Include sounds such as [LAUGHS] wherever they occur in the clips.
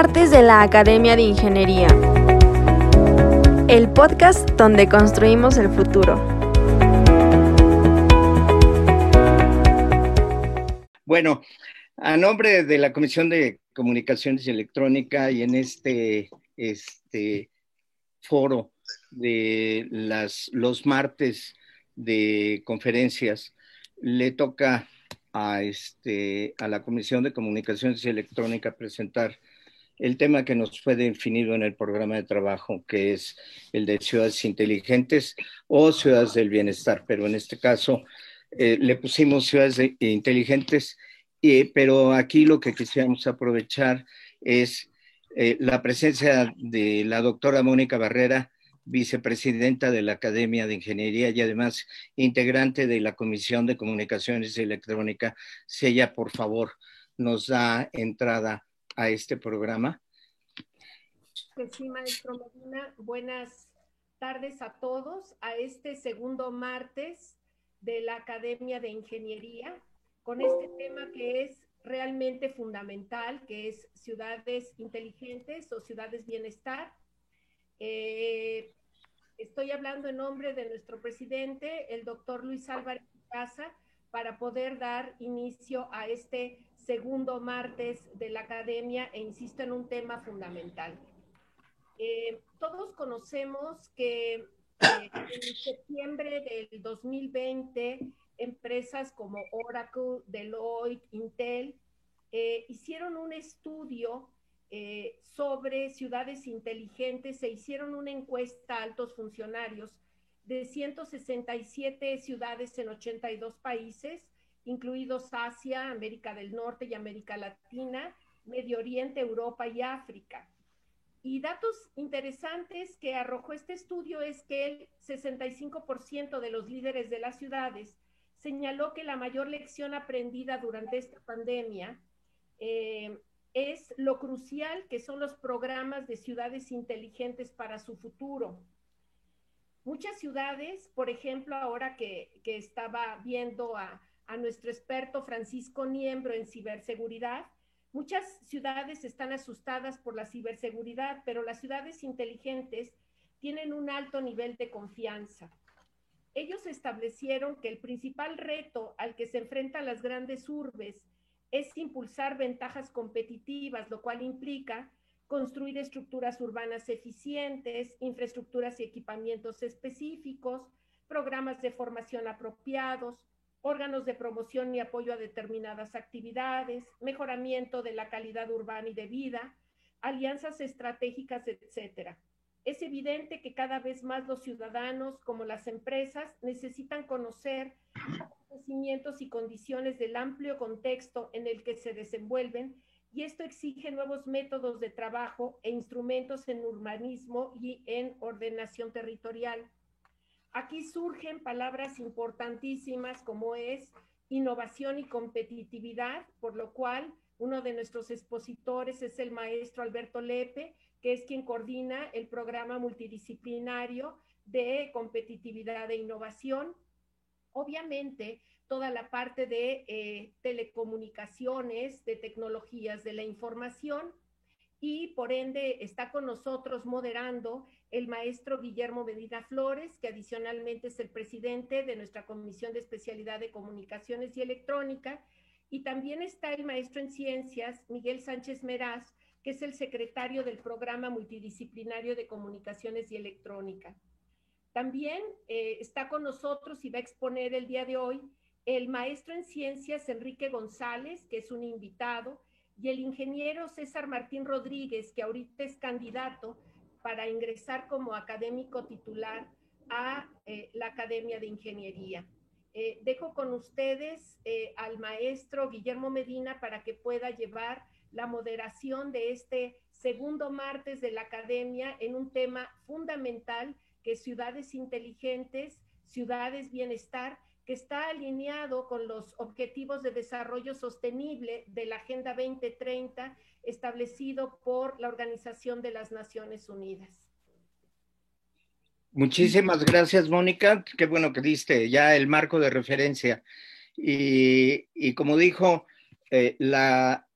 Martes de la Academia de Ingeniería. El podcast donde construimos el futuro. Bueno, a nombre de la Comisión de Comunicaciones y Electrónica y en este, este foro de las, los martes de conferencias, le toca a, este, a la Comisión de Comunicaciones y Electrónica presentar el tema que nos fue definido en el programa de trabajo, que es el de ciudades inteligentes o ciudades del bienestar, pero en este caso eh, le pusimos ciudades inteligentes, pero aquí lo que quisiéramos aprovechar es eh, la presencia de la doctora Mónica Barrera, vicepresidenta de la Academia de Ingeniería y además integrante de la Comisión de Comunicaciones y Electrónica. Si ella, por favor, nos da entrada a este programa. sí, maestro Medina. Buenas tardes a todos a este segundo martes de la Academia de Ingeniería con este tema que es realmente fundamental, que es ciudades inteligentes o ciudades bienestar. Eh, Estoy hablando en nombre de nuestro presidente, el doctor Luis Álvarez Casa, para poder dar inicio a este segundo martes de la academia e insisto en un tema fundamental. Eh, todos conocemos que eh, en septiembre del 2020 empresas como Oracle, Deloitte, Intel eh, hicieron un estudio sobre ciudades inteligentes, se hicieron una encuesta a altos funcionarios de 167 ciudades en 82 países, incluidos Asia, América del Norte y América Latina, Medio Oriente, Europa y África. Y datos interesantes que arrojó este estudio es que el 65% de los líderes de las ciudades señaló que la mayor lección aprendida durante esta pandemia eh, es lo crucial que son los programas de ciudades inteligentes para su futuro. Muchas ciudades, por ejemplo, ahora que, estaba viendo a, a nuestro experto Francisco Niembro en ciberseguridad, muchas ciudades están asustadas por la ciberseguridad, pero las ciudades inteligentes tienen un alto nivel de confianza. Ellos establecieron que el principal reto al que se enfrentan las grandes urbes es impulsar ventajas competitivas, lo cual implica construir estructuras urbanas eficientes, infraestructuras y equipamientos específicos, programas de formación apropiados, órganos de promoción y apoyo a determinadas actividades, mejoramiento de la calidad urbana y de vida, alianzas estratégicas, etc. Es evidente que cada vez más los ciudadanos como las empresas necesitan conocer conocimientos y condiciones del amplio contexto en el que se desenvuelven y esto exige nuevos métodos de trabajo e instrumentos en urbanismo y en ordenación territorial. Aquí surgen palabras importantísimas como es innovación y competitividad, por lo cual uno de nuestros expositores es el maestro Alberto Lepe, que es quien coordina el programa multidisciplinario de competitividad e innovación. Obviamente, toda la parte de eh, telecomunicaciones, de tecnologías de la información y por ende está con nosotros moderando el maestro Guillermo Medina Flores, que adicionalmente es el presidente de nuestra Comisión de Especialidad de Comunicaciones y Electrónica, y también está el maestro en ciencias Miguel Sánchez Meraz, que es el secretario del Programa Multidisciplinario de Comunicaciones y Electrónica. También eh, está con nosotros y va a exponer el día de hoy el maestro en ciencias Enrique González, que es un invitado, y el ingeniero César Martín Rodríguez, que ahorita es candidato para ingresar como académico titular a eh, la Academia de Ingeniería. Eh, dejo con ustedes al maestro Guillermo Medina para que pueda llevar la moderación de este segundo martes de la Academia en un tema fundamental que ciudades inteligentes, ciudades bienestar, que está alineado con los objetivos de desarrollo sostenible de la Agenda 2030 establecido por la Organización de las Naciones Unidas. Muchísimas gracias, Mónica. Qué bueno que diste ya el marco de referencia. Y, como dijo, eh, la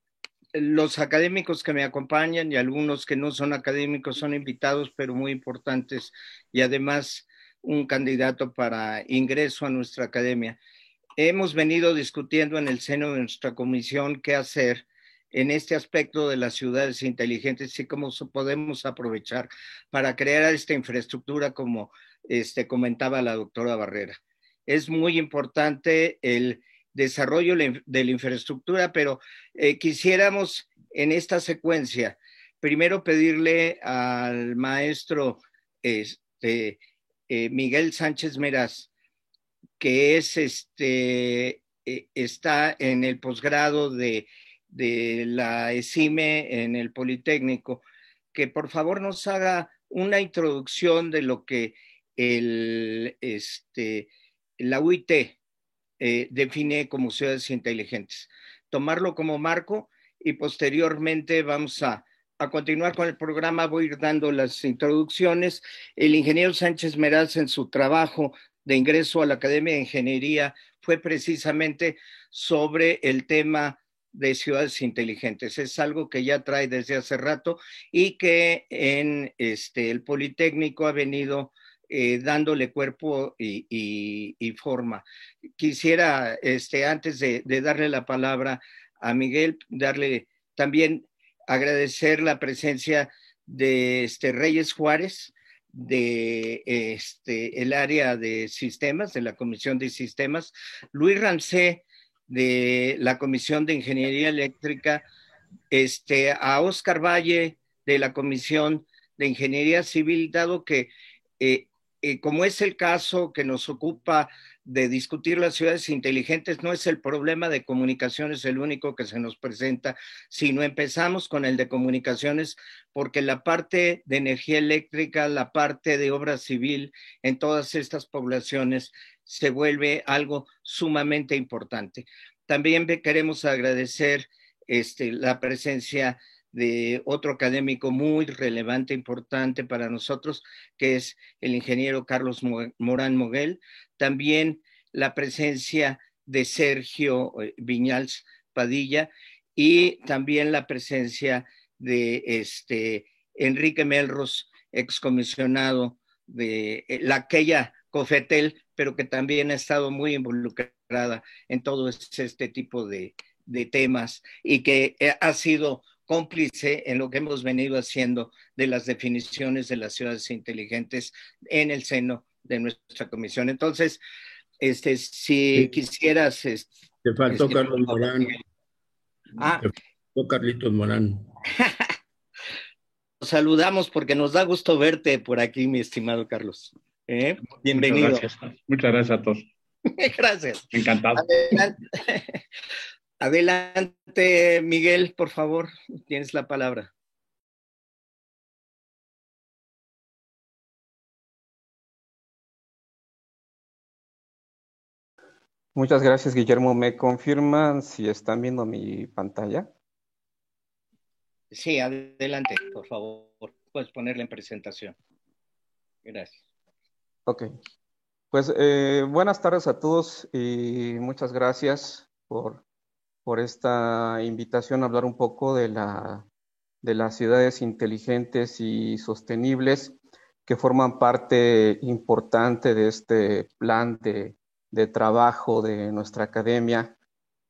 los académicos que me acompañan y algunos que no son académicos son invitados, pero muy importantes y además un candidato para ingreso a nuestra academia. Hemos venido discutiendo en el seno de nuestra comisión qué hacer en este aspecto de las ciudades inteligentes y cómo podemos aprovechar para crear esta infraestructura como este, comentaba la doctora Barrera. Es muy importante el desarrollo de la infraestructura, pero eh, quisiéramos en esta secuencia primero pedirle al maestro este, eh, Miguel Sánchez Meraz, que es este, eh, está en el posgrado de, de la ESIME en el Politécnico, que por favor nos haga una introducción de lo que el, este, la UIT eh, define como ciudades inteligentes. Tomarlo como marco y posteriormente vamos a, a, continuar con el programa. Voy a ir dando las introducciones. El ingeniero Sánchez Meraz en su trabajo de ingreso a la Academia de Ingeniería fue precisamente sobre el tema de ciudades inteligentes. Es algo que ya trae desde hace rato y que en este, el Politécnico ha venido eh, dándole cuerpo y, forma. Quisiera, este, antes de, darle la palabra a Miguel, darle también agradecer la presencia de este, Reyes Juárez, de este, el área de sistemas, de la Comisión de Sistemas, Luis Rancé, de la Comisión de Ingeniería Eléctrica, este, a Oscar Valle, de la Comisión de Ingeniería Civil, dado que eh, eh, como es el caso que nos ocupa de discutir las ciudades inteligentes, no es el problema de comunicaciones el único que se nos presenta, sino empezamos con el de comunicaciones, porque la parte de energía eléctrica, la parte de obra civil en todas estas poblaciones se vuelve algo sumamente importante. También queremos agradecer este, la presencia de otro académico muy relevante, importante para nosotros, que es el ingeniero Carlos Morán Moguel. También la presencia de Sergio eh, Viñals Padilla y también la presencia de este Enrique Melros, excomisionado de eh, la aquella Cofetel, pero que también ha estado muy involucrada en todo este tipo de, de temas y que eh, ha sido cómplice en lo que hemos venido haciendo de las definiciones de las ciudades inteligentes en el seno de nuestra comisión. Entonces, este, si quisieras... Te faltó este, Carlos Morán. Ah. Te faltó Carlitos Morán. [LAUGHS] saludamos porque nos da gusto verte por aquí, mi estimado Carlos. ¿Eh? Bienvenido. Muchas gracias. Muchas gracias a todos. [LAUGHS] gracias. Encantado. [LAUGHS] Adelante, Miguel, por favor, tienes la palabra. Muchas gracias, Guillermo. ¿Me confirman si están viendo mi pantalla? Sí, adelante, por favor. Puedes ponerla en presentación. Gracias. Ok. Pues eh, buenas tardes a todos y muchas gracias por por esta invitación a hablar un poco de, la, de las ciudades inteligentes y sostenibles que forman parte importante de este plan de, de trabajo de nuestra academia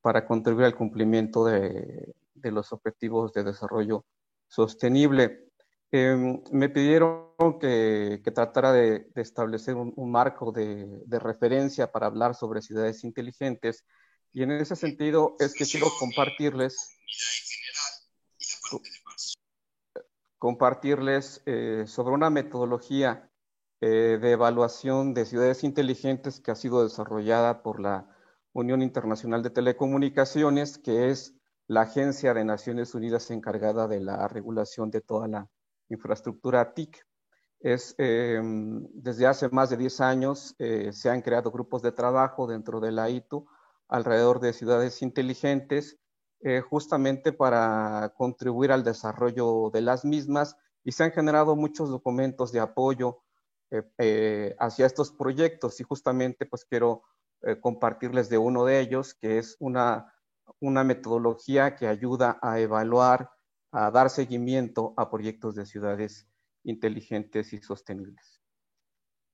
para contribuir al cumplimiento de, de los objetivos de desarrollo sostenible. Em, me pidieron que, tratara de, establecer un, un marco de, referencia para hablar sobre ciudades inteligentes y en ese sentido es que quiero compartirles compartirles eh, sobre una metodología eh, de evaluación de ciudades inteligentes que ha sido desarrollada por la Unión Internacional de Telecomunicaciones, que es la agencia de Naciones Unidas encargada de la regulación de toda la infraestructura TIC. Es, em, desde hace más de 10 años eh, se han creado grupos de trabajo dentro de la ITU alrededor de ciudades inteligentes, eh, justamente para contribuir al desarrollo de las mismas y se han generado muchos documentos de apoyo eh, hacia estos proyectos y justamente pues quiero compartirles de uno de ellos, que es una, una metodología que ayuda a evaluar, a dar seguimiento a proyectos de ciudades inteligentes y sostenibles.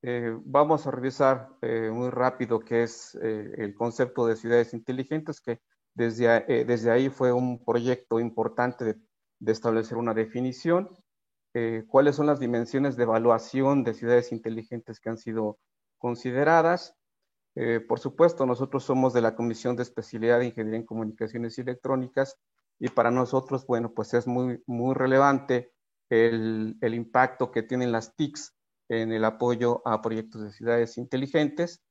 Eh, vamos a revisar eh, muy rápido qué es eh, el concepto de ciudades inteligentes, que desde, desde ahí fue un proyecto importante de, de establecer una definición, cuáles son las dimensiones de evaluación de ciudades inteligentes que han sido consideradas. por supuesto, nosotros somos de la Comisión de Especialidad de Ingeniería en Comunicaciones y Electrónicas y para nosotros, bueno, pues es muy, muy relevante el, el impacto que tienen las TICs en el apoyo a proyectos de ciudades inteligentes.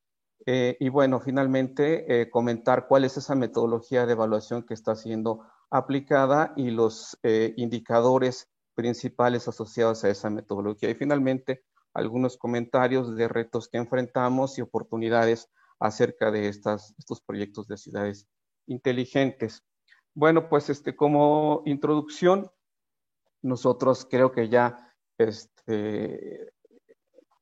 Eh, y bueno, finalmente eh, comentar cuál es esa metodología de evaluación que está siendo aplicada y los eh, indicadores principales asociados a esa metodología. Y finalmente, algunos comentarios de retos que enfrentamos y oportunidades acerca de estas, estos proyectos de ciudades inteligentes. Bueno, pues este, como introducción, nosotros creo que ya este,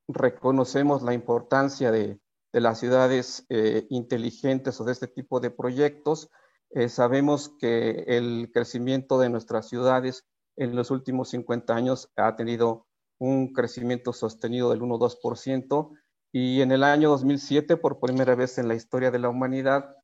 reconocemos la importancia de, las ciudades eh, inteligentes o de este tipo de proyectos. Eh, sabemos que el crecimiento de nuestras ciudades en los últimos 50 años ha tenido un crecimiento sostenido del 1-2% y en el año 2007, por primera vez en la historia de la humanidad,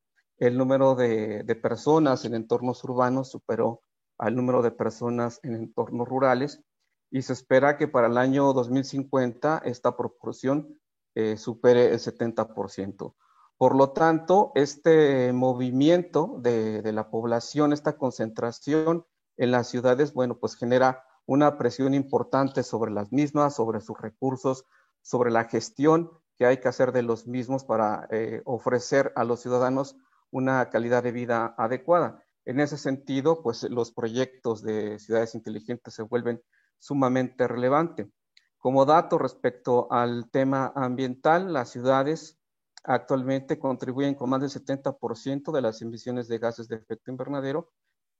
el número de, de personas en entornos urbanos superó al número de personas en entornos rurales y se espera que para el año 2050 esta proporción eh, supere el 70%. Por lo tanto, este movimiento de, de, la población, esta concentración en las ciudades, bueno, pues genera una presión importante sobre las mismas, sobre sus recursos, sobre la gestión que hay que hacer de los mismos para eh, ofrecer a los ciudadanos una calidad de vida adecuada. En ese sentido, pues los proyectos de ciudades inteligentes se vuelven sumamente relevante. Como dato respecto al tema ambiental, las ciudades actualmente contribuyen con más del 70% de las emisiones de gases de efecto invernadero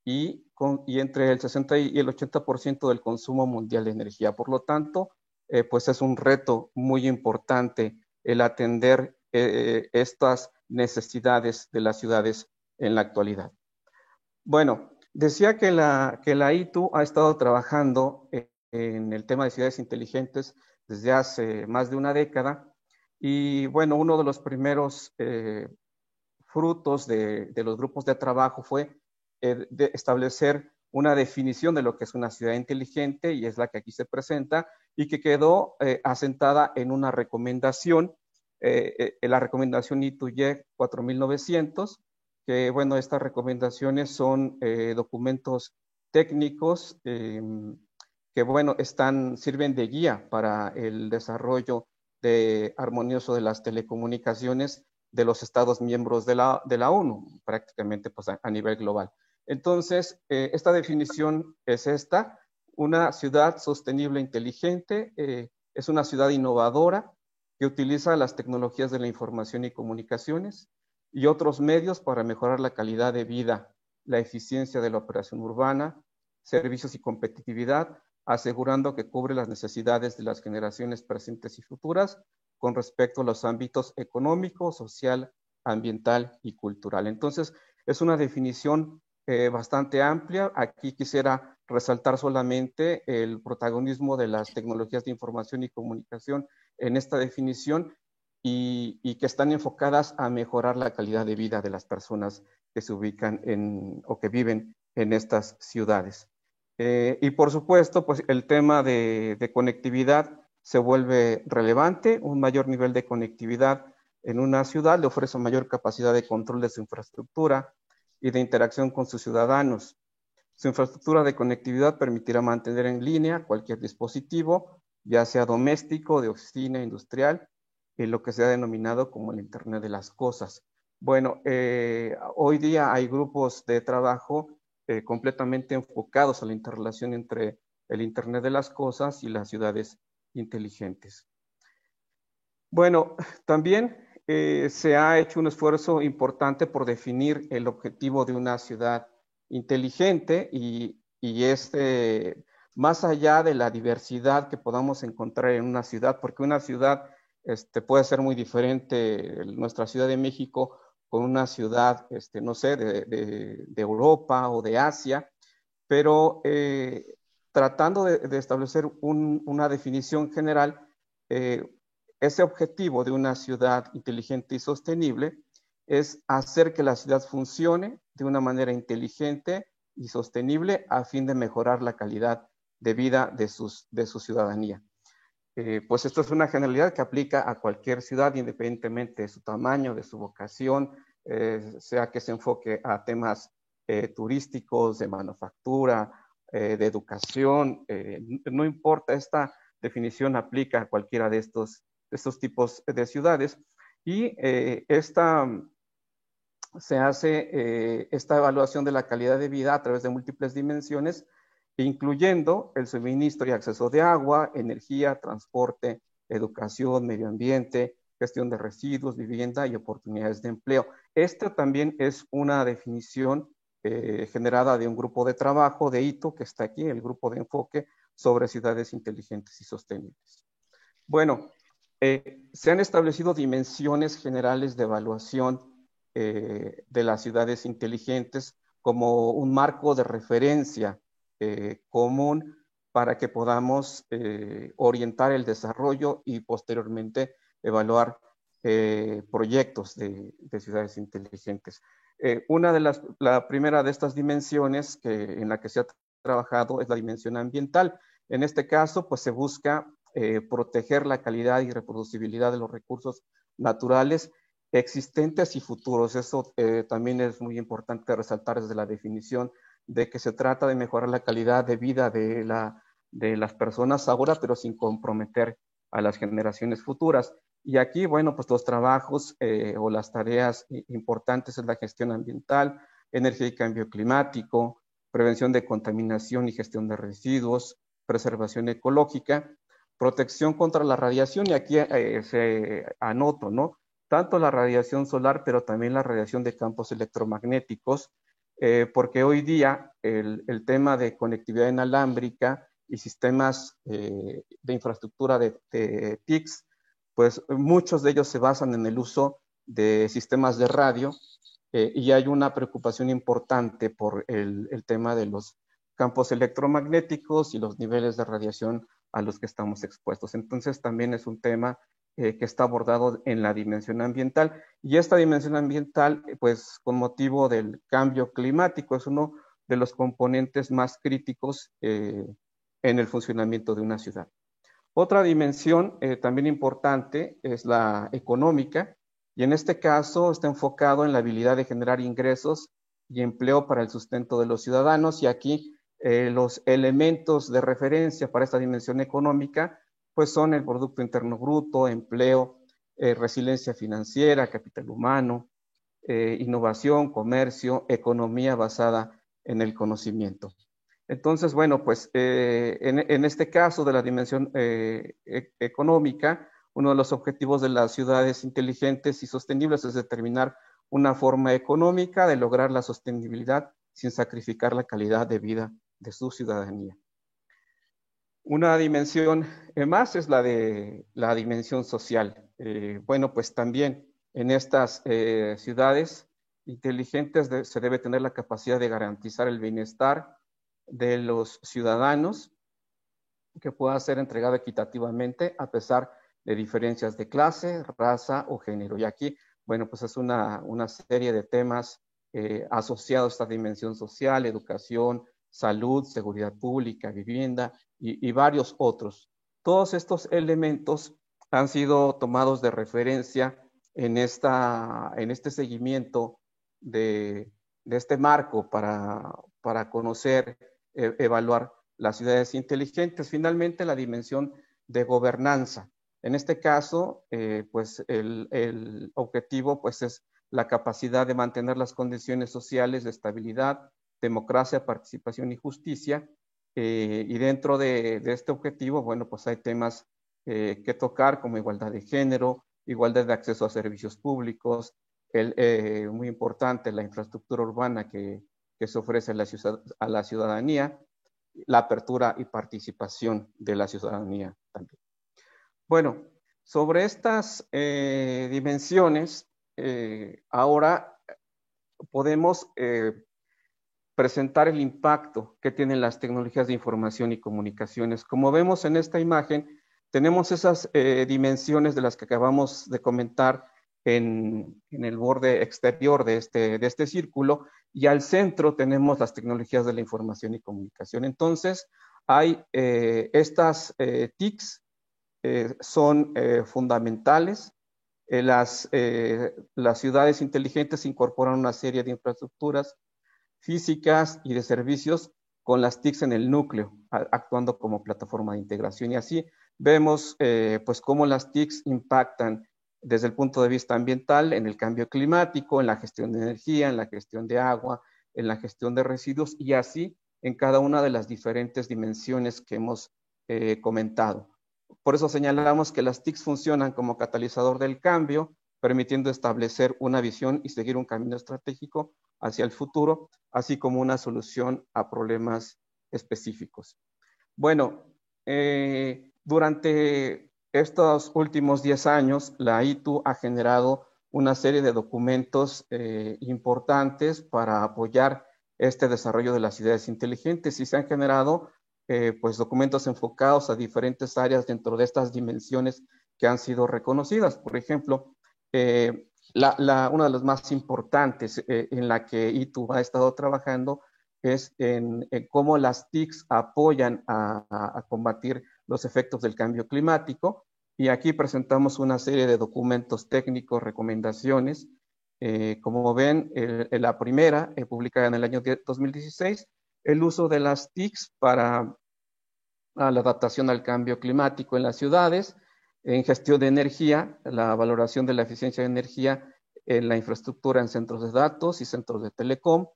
y, con, y entre el 60 y el 80% del consumo mundial de energía. Por lo tanto, eh, pues es un reto muy importante el atender eh, estas necesidades de las ciudades en la actualidad. Bueno, decía que la, que la ITU ha estado trabajando en el tema de ciudades inteligentes desde hace más de una década. Y bueno, uno de los primeros eh, frutos de, los grupos de trabajo fue eh, establecer una definición de lo que es una ciudad inteligente y es la que aquí se presenta y que quedó asentada en una recomendación, la recomendación ITUYE 4900, que bueno, estas recomendaciones son documentos técnicos em, que bueno, están, sirven de guía para el desarrollo de armonioso de las telecomunicaciones de los Estados miembros de la, de la ONU, prácticamente pues, a, nivel global. Entonces, eh, esta definición es esta, una ciudad sostenible e inteligente, eh, es una ciudad innovadora que utiliza las tecnologías de la información y comunicaciones y otros medios para mejorar la calidad de vida, la eficiencia de la operación urbana, servicios y competitividad, asegurando que cubre las necesidades de las generaciones presentes y futuras con respecto a los ámbitos económico, social, ambiental y cultural. Entonces, es una definición eh, bastante amplia. Aquí quisiera resaltar solamente el protagonismo de las tecnologías de información y comunicación en esta definición y, que están enfocadas a mejorar la calidad de vida de las personas que se ubican en o que viven en estas ciudades. Eh, y por supuesto, pues el tema de, conectividad se vuelve relevante. Un mayor nivel de conectividad en una ciudad le ofrece mayor capacidad de control de su infraestructura y de interacción con sus ciudadanos. Su infraestructura de conectividad permitirá mantener en línea cualquier dispositivo, ya sea doméstico, de oficina, industrial, en lo que se ha denominado como el Internet de las Cosas. Bueno, eh, hoy día hay grupos de trabajo eh, completamente enfocados a la interrelación entre el Internet de las Cosas y las ciudades inteligentes. Bueno, también eh, se ha hecho un esfuerzo importante por definir el objetivo de una ciudad inteligente y, este, más allá de la diversidad que podamos encontrar en una ciudad, porque una ciudad este, puede ser muy diferente, nuestra Ciudad de México con una ciudad, este, no sé, de, Europa o de Asia, pero eh, tratando de, establecer una definición general, ese objetivo de una ciudad inteligente y sostenible es hacer que la ciudad funcione de una manera inteligente y sostenible a fin de mejorar la calidad de vida de, sus, de su ciudadanía. Eh, pues esto es una generalidad que aplica a cualquier ciudad independientemente de su tamaño, de su vocación, eh, sea que se enfoque a temas eh, turísticos, de manufactura, de educación, no importa, esta definición aplica a cualquiera de estos, estos tipos de ciudades. Y esta, se hace esta evaluación de la calidad de vida a través de múltiples dimensiones incluyendo el suministro y acceso de agua, energía, transporte, educación, medio ambiente, gestión de residuos, vivienda y oportunidades de empleo. Esta también es una definición eh, generada de un grupo de trabajo de ITO que está aquí, el grupo de enfoque sobre ciudades inteligentes y sostenibles. Bueno, eh, se han establecido dimensiones generales de evaluación eh, de las ciudades inteligentes como un marco de referencia eh, común para que podamos eh, orientar el desarrollo y posteriormente evaluar eh, proyectos de, ciudades inteligentes. una de las, la primera de estas dimensiones en la que se ha trabajado es la dimensión ambiental. En este caso, pues se busca proteger la calidad y reproducibilidad de los recursos naturales existentes y futuros. Eso también es muy importante resaltar desde la definición de que se trata de mejorar la calidad de vida de, la, de las personas ahora, pero sin comprometer a las generaciones futuras. Y aquí, bueno, pues los trabajos eh, o las tareas importantes es la gestión ambiental, energía y cambio climático, prevención de contaminación y gestión de residuos, preservación ecológica, protección contra la radiación, y aquí eh, se anoto, ¿no? Tanto la radiación solar, pero también la radiación de campos electromagnéticos, eh, porque hoy día el, tema de conectividad inalámbrica y sistemas eh, de infraestructura de, TICs, pues muchos de ellos se basan en el uso de sistemas de radio eh, y hay una preocupación importante por el, el, tema de los campos electromagnéticos y los niveles de radiación a los que estamos expuestos. Entonces también es un tema eh, que está abordado en la dimensión ambiental. Y esta dimensión ambiental, eh, pues con motivo del cambio climático, es uno de los componentes más críticos eh, en el funcionamiento de una ciudad. Otra dimensión también importante es la económica, y en este caso está enfocado en la habilidad de generar ingresos y empleo para el sustento de los ciudadanos, y aquí los elementos de referencia para esta dimensión económica pues son el Producto Interno Bruto, empleo, eh, resiliencia financiera, capital humano, eh, innovación, comercio, economía basada en el conocimiento. Entonces, bueno, pues eh, en, este caso de la dimensión e, económica, uno de los objetivos de las ciudades inteligentes y sostenibles es determinar una forma económica de lograr la sostenibilidad sin sacrificar la calidad de vida de su ciudadanía. Una dimensión eh, más es la de la dimensión social. Eh, bueno, pues también en estas eh, ciudades inteligentes se debe tener la capacidad de garantizar el bienestar de los ciudadanos que pueda ser entregado equitativamente a pesar de diferencias de clase, raza o género. Y aquí, bueno, pues es una, una serie de temas asociados a esta dimensión social, educación, salud, seguridad pública, vivienda y, varios otros. Todos estos elementos han sido tomados de referencia en, esta, en este seguimiento de, este marco para, para conocer, e, evaluar las ciudades inteligentes. Finalmente, la dimensión de gobernanza. En este caso, eh, pues el, el, objetivo pues es la capacidad de mantener las condiciones sociales de estabilidad, democracia, participación y justicia. Eh, y dentro de, este objetivo, bueno, pues hay temas eh, que tocar como igualdad de género, igualdad de acceso a servicios públicos, eh, muy importante la infraestructura urbana que, se ofrece a la ciudadanía, la apertura y participación de la ciudadanía también. Bueno, sobre estas dimensiones, ahora podemos presentar el impacto que tienen las tecnologías de información y comunicaciones. Como vemos en esta imagen, tenemos esas dimensiones de las que acabamos de comentar en, el borde exterior de este, de este círculo y al centro tenemos las tecnologías de la información y comunicación. Entonces, hay eh, estas eh, TICs, eh, son fundamentales. Las, las, ciudades inteligentes incorporan una serie de infraestructuras físicas y de servicios con las TICs en el núcleo, actuando como plataforma de integración. Y así vemos pues cómo las TICs impactan desde el punto de vista ambiental en el cambio climático, en la gestión de energía, en la gestión de agua, en la gestión de residuos y así en cada una de las diferentes dimensiones que hemos eh, comentado. Por eso señalamos que las TICs funcionan como catalizador del cambio, permitiendo establecer una visión y seguir un camino estratégico hacia el futuro, así como una solución a problemas específicos. Bueno, eh, durante estos últimos 10 años, la ITU ha generado una serie de documentos eh, importantes para apoyar este desarrollo de las ciudades inteligentes y se han generado eh, pues documentos enfocados a diferentes áreas dentro de estas dimensiones que han sido reconocidas. Por ejemplo, eh, una de las más importantes en la que ITU ha estado trabajando es en, cómo las TICs apoyan a combatir los efectos del cambio climático. Y aquí presentamos una serie de documentos técnicos, recomendaciones. Eh, como ven, la primera, eh, publicada en el año 2016, el uso de las TICs para la adaptación al cambio climático en las ciudades, en gestión de energía, la valoración de la eficiencia de energía en la infraestructura en centros de datos y centros de telecom,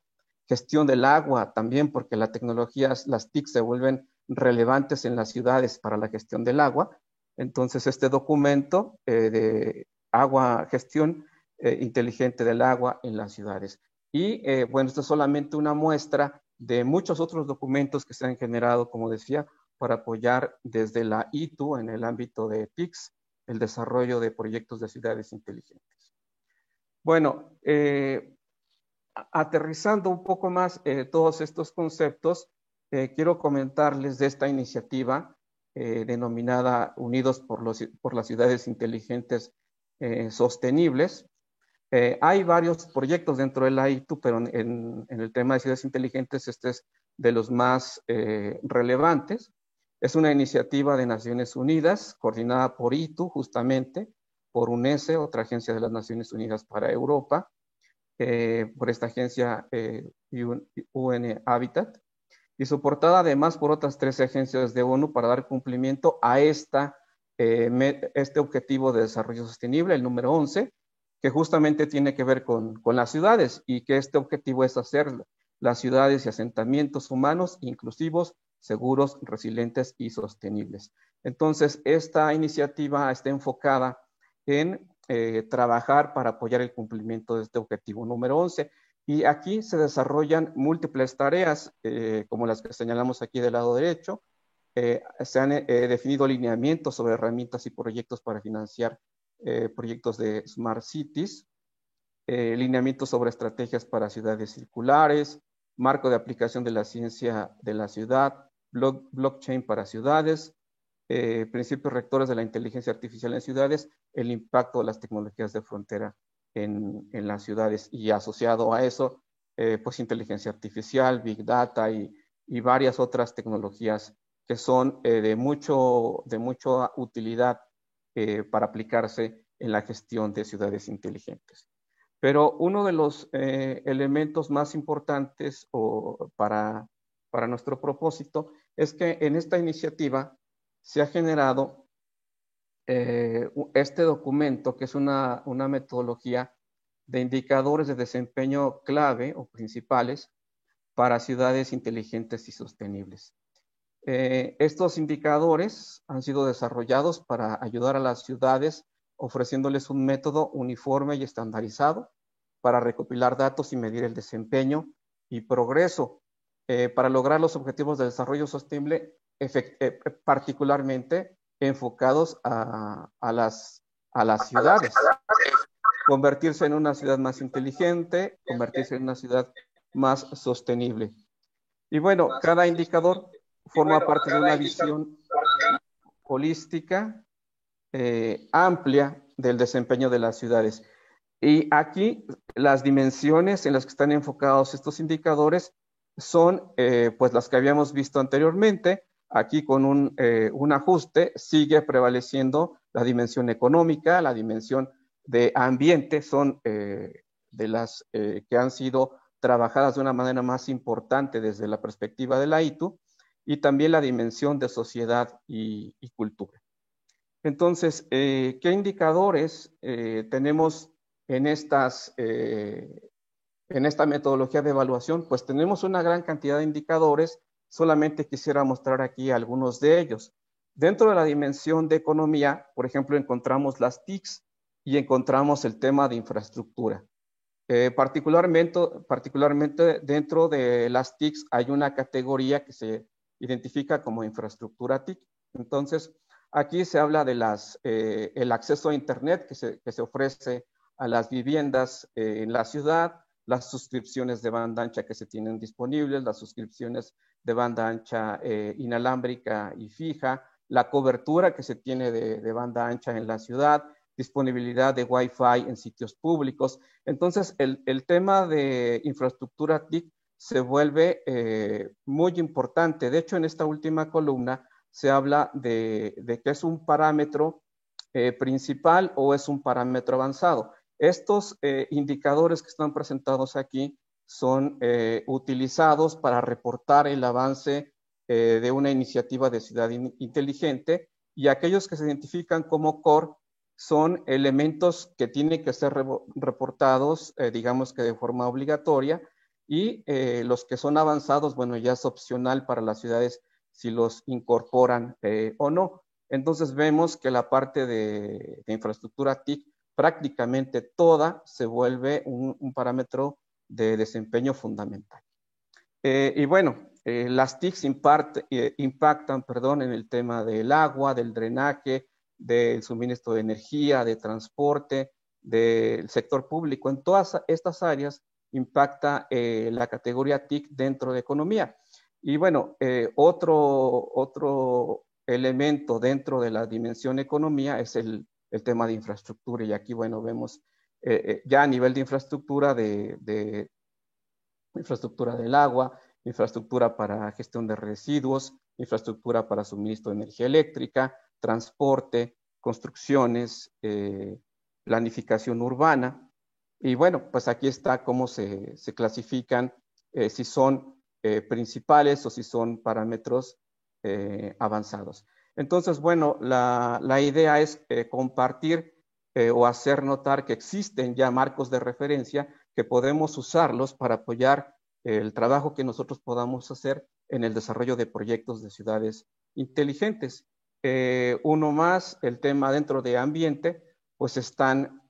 gestión del agua también, porque las tecnologías, las TIC se vuelven relevantes en las ciudades para la gestión del agua. Entonces, este documento eh, de agua, gestión eh, inteligente del agua en las ciudades. Y eh, bueno, esto es solamente una muestra de muchos otros documentos que se han generado, como decía, para apoyar desde la ITU en el ámbito de TICS el desarrollo de proyectos de ciudades inteligentes. Bueno, aterrizando un poco más todos estos conceptos, quiero comentarles de esta iniciativa eh, denominada Unidos por, las Ciudades Inteligentes eh, Sostenibles. Eh, hay varios proyectos dentro de la ITU, pero en, el tema de ciudades inteligentes este es de los más relevantes. Es una iniciativa de Naciones Unidas coordinada por ITU, justamente, por UNESE, otra agencia de las Naciones Unidas para Europa, por esta agencia UN Habitat, y soportada además por otras tres agencias de ONU para dar cumplimiento a eh, este objetivo de desarrollo sostenible, el número 11, que justamente tiene que ver con, con las ciudades y que este objetivo es hacer las ciudades y asentamientos humanos inclusivos, seguros, resilientes y sostenibles. Entonces, esta iniciativa está enfocada en eh, trabajar para apoyar el cumplimiento de este objetivo número 11 y aquí se desarrollan múltiples tareas, eh, como las que señalamos aquí del lado derecho. Eh, se han eh, definido lineamientos sobre herramientas y proyectos para financiar proyectos de Smart Cities, lineamientos sobre estrategias para ciudades circulares, marco de aplicación de la ciencia de la ciudad, blockchain para ciudades, principios rectores de la inteligencia artificial en ciudades, el impacto de las tecnologías de frontera en, las ciudades y asociado a eso, eh, pues inteligencia artificial, big data y, varias otras tecnologías que son eh, de, mucho, de mucha utilidad eh, para aplicarse en la gestión de ciudades inteligentes. Pero uno de los elementos más importantes o para, para nuestro propósito es que en esta iniciativa se ha generado eh, este documento, que es una, metodología de indicadores de desempeño clave o principales para ciudades inteligentes y sostenibles. Eh, estos indicadores han sido desarrollados para ayudar a las ciudades ofreciéndoles un método uniforme y estandarizado para recopilar datos y medir el desempeño y progreso eh, para lograr los objetivos de desarrollo sostenible, particularmente enfocados a, las, a las ciudades. convertirse en una ciudad más inteligente, convertirse en una ciudad más sostenible. Y bueno, cada indicador forma parte de una visión holística eh, amplia del desempeño de las ciudades. Y aquí las dimensiones en las que están enfocados estos indicadores son eh, pues las que habíamos visto anteriormente. Aquí con un, eh, un, ajuste sigue prevaleciendo la dimensión económica, la dimensión de ambiente, son de las que han sido trabajadas de una manera más importante desde la perspectiva de la ITU y también la dimensión de sociedad y, cultura. Entonces, eh, ¿qué indicadores eh, tenemos en, estas, eh, en esta metodología de evaluación? Pues tenemos una gran cantidad de indicadores, solamente quisiera mostrar aquí algunos de ellos. Dentro de la dimensión de economía, por ejemplo, encontramos las TICs y encontramos el tema de infraestructura. particularmente, particularmente dentro de las TICs hay una categoría que se identifica como infraestructura TIC. Entonces, aquí se habla de las, eh, el acceso a Internet que se, que se, ofrece a las viviendas eh, en la ciudad, las suscripciones de banda ancha que se tienen disponibles, las suscripciones de banda ancha eh, inalámbrica y fija, la cobertura que se tiene de, de, banda ancha en la ciudad, disponibilidad de Wi-Fi en sitios públicos. Entonces, el, tema de infraestructura TIC se vuelve eh, muy importante. De hecho, en esta última columna se habla de, que es un parámetro eh, principal o es un parámetro avanzado. Estos eh, indicadores que están presentados aquí son utilizados para reportar el avance de una iniciativa de ciudad inteligente y aquellos que se identifican como core son elementos que tienen que ser reportados, digamos que de forma obligatoria, y eh, los que son avanzados, bueno, ya es opcional para las ciudades si los incorporan eh, o no. Entonces vemos que la parte de, infraestructura TIC prácticamente toda se vuelve un, parámetro de desempeño fundamental. Eh, y bueno, las TICs impactan perdón, en el tema del agua, del drenaje, del suministro de energía, de transporte, del sector público. En todas estas áreas impacta eh, la categoría TIC dentro de economía. Y bueno, eh, otro, otro elemento dentro de la dimensión economía es el, el tema de infraestructura. Y aquí, bueno, vemos eh, ya a nivel de infraestructura, de, infraestructura del agua, infraestructura para gestión de residuos, infraestructura para suministro de energía eléctrica, transporte, construcciones, planificación urbana. Y bueno, pues aquí está cómo se, clasifican, eh, si son eh, principales o si son parámetros eh, avanzados. Entonces, bueno, la, idea es compartir o hacer notar que existen ya marcos de referencia que podemos usarlos para apoyar el trabajo que nosotros podamos hacer en el desarrollo de proyectos de ciudades inteligentes. uno más, el tema dentro de ambiente, pues están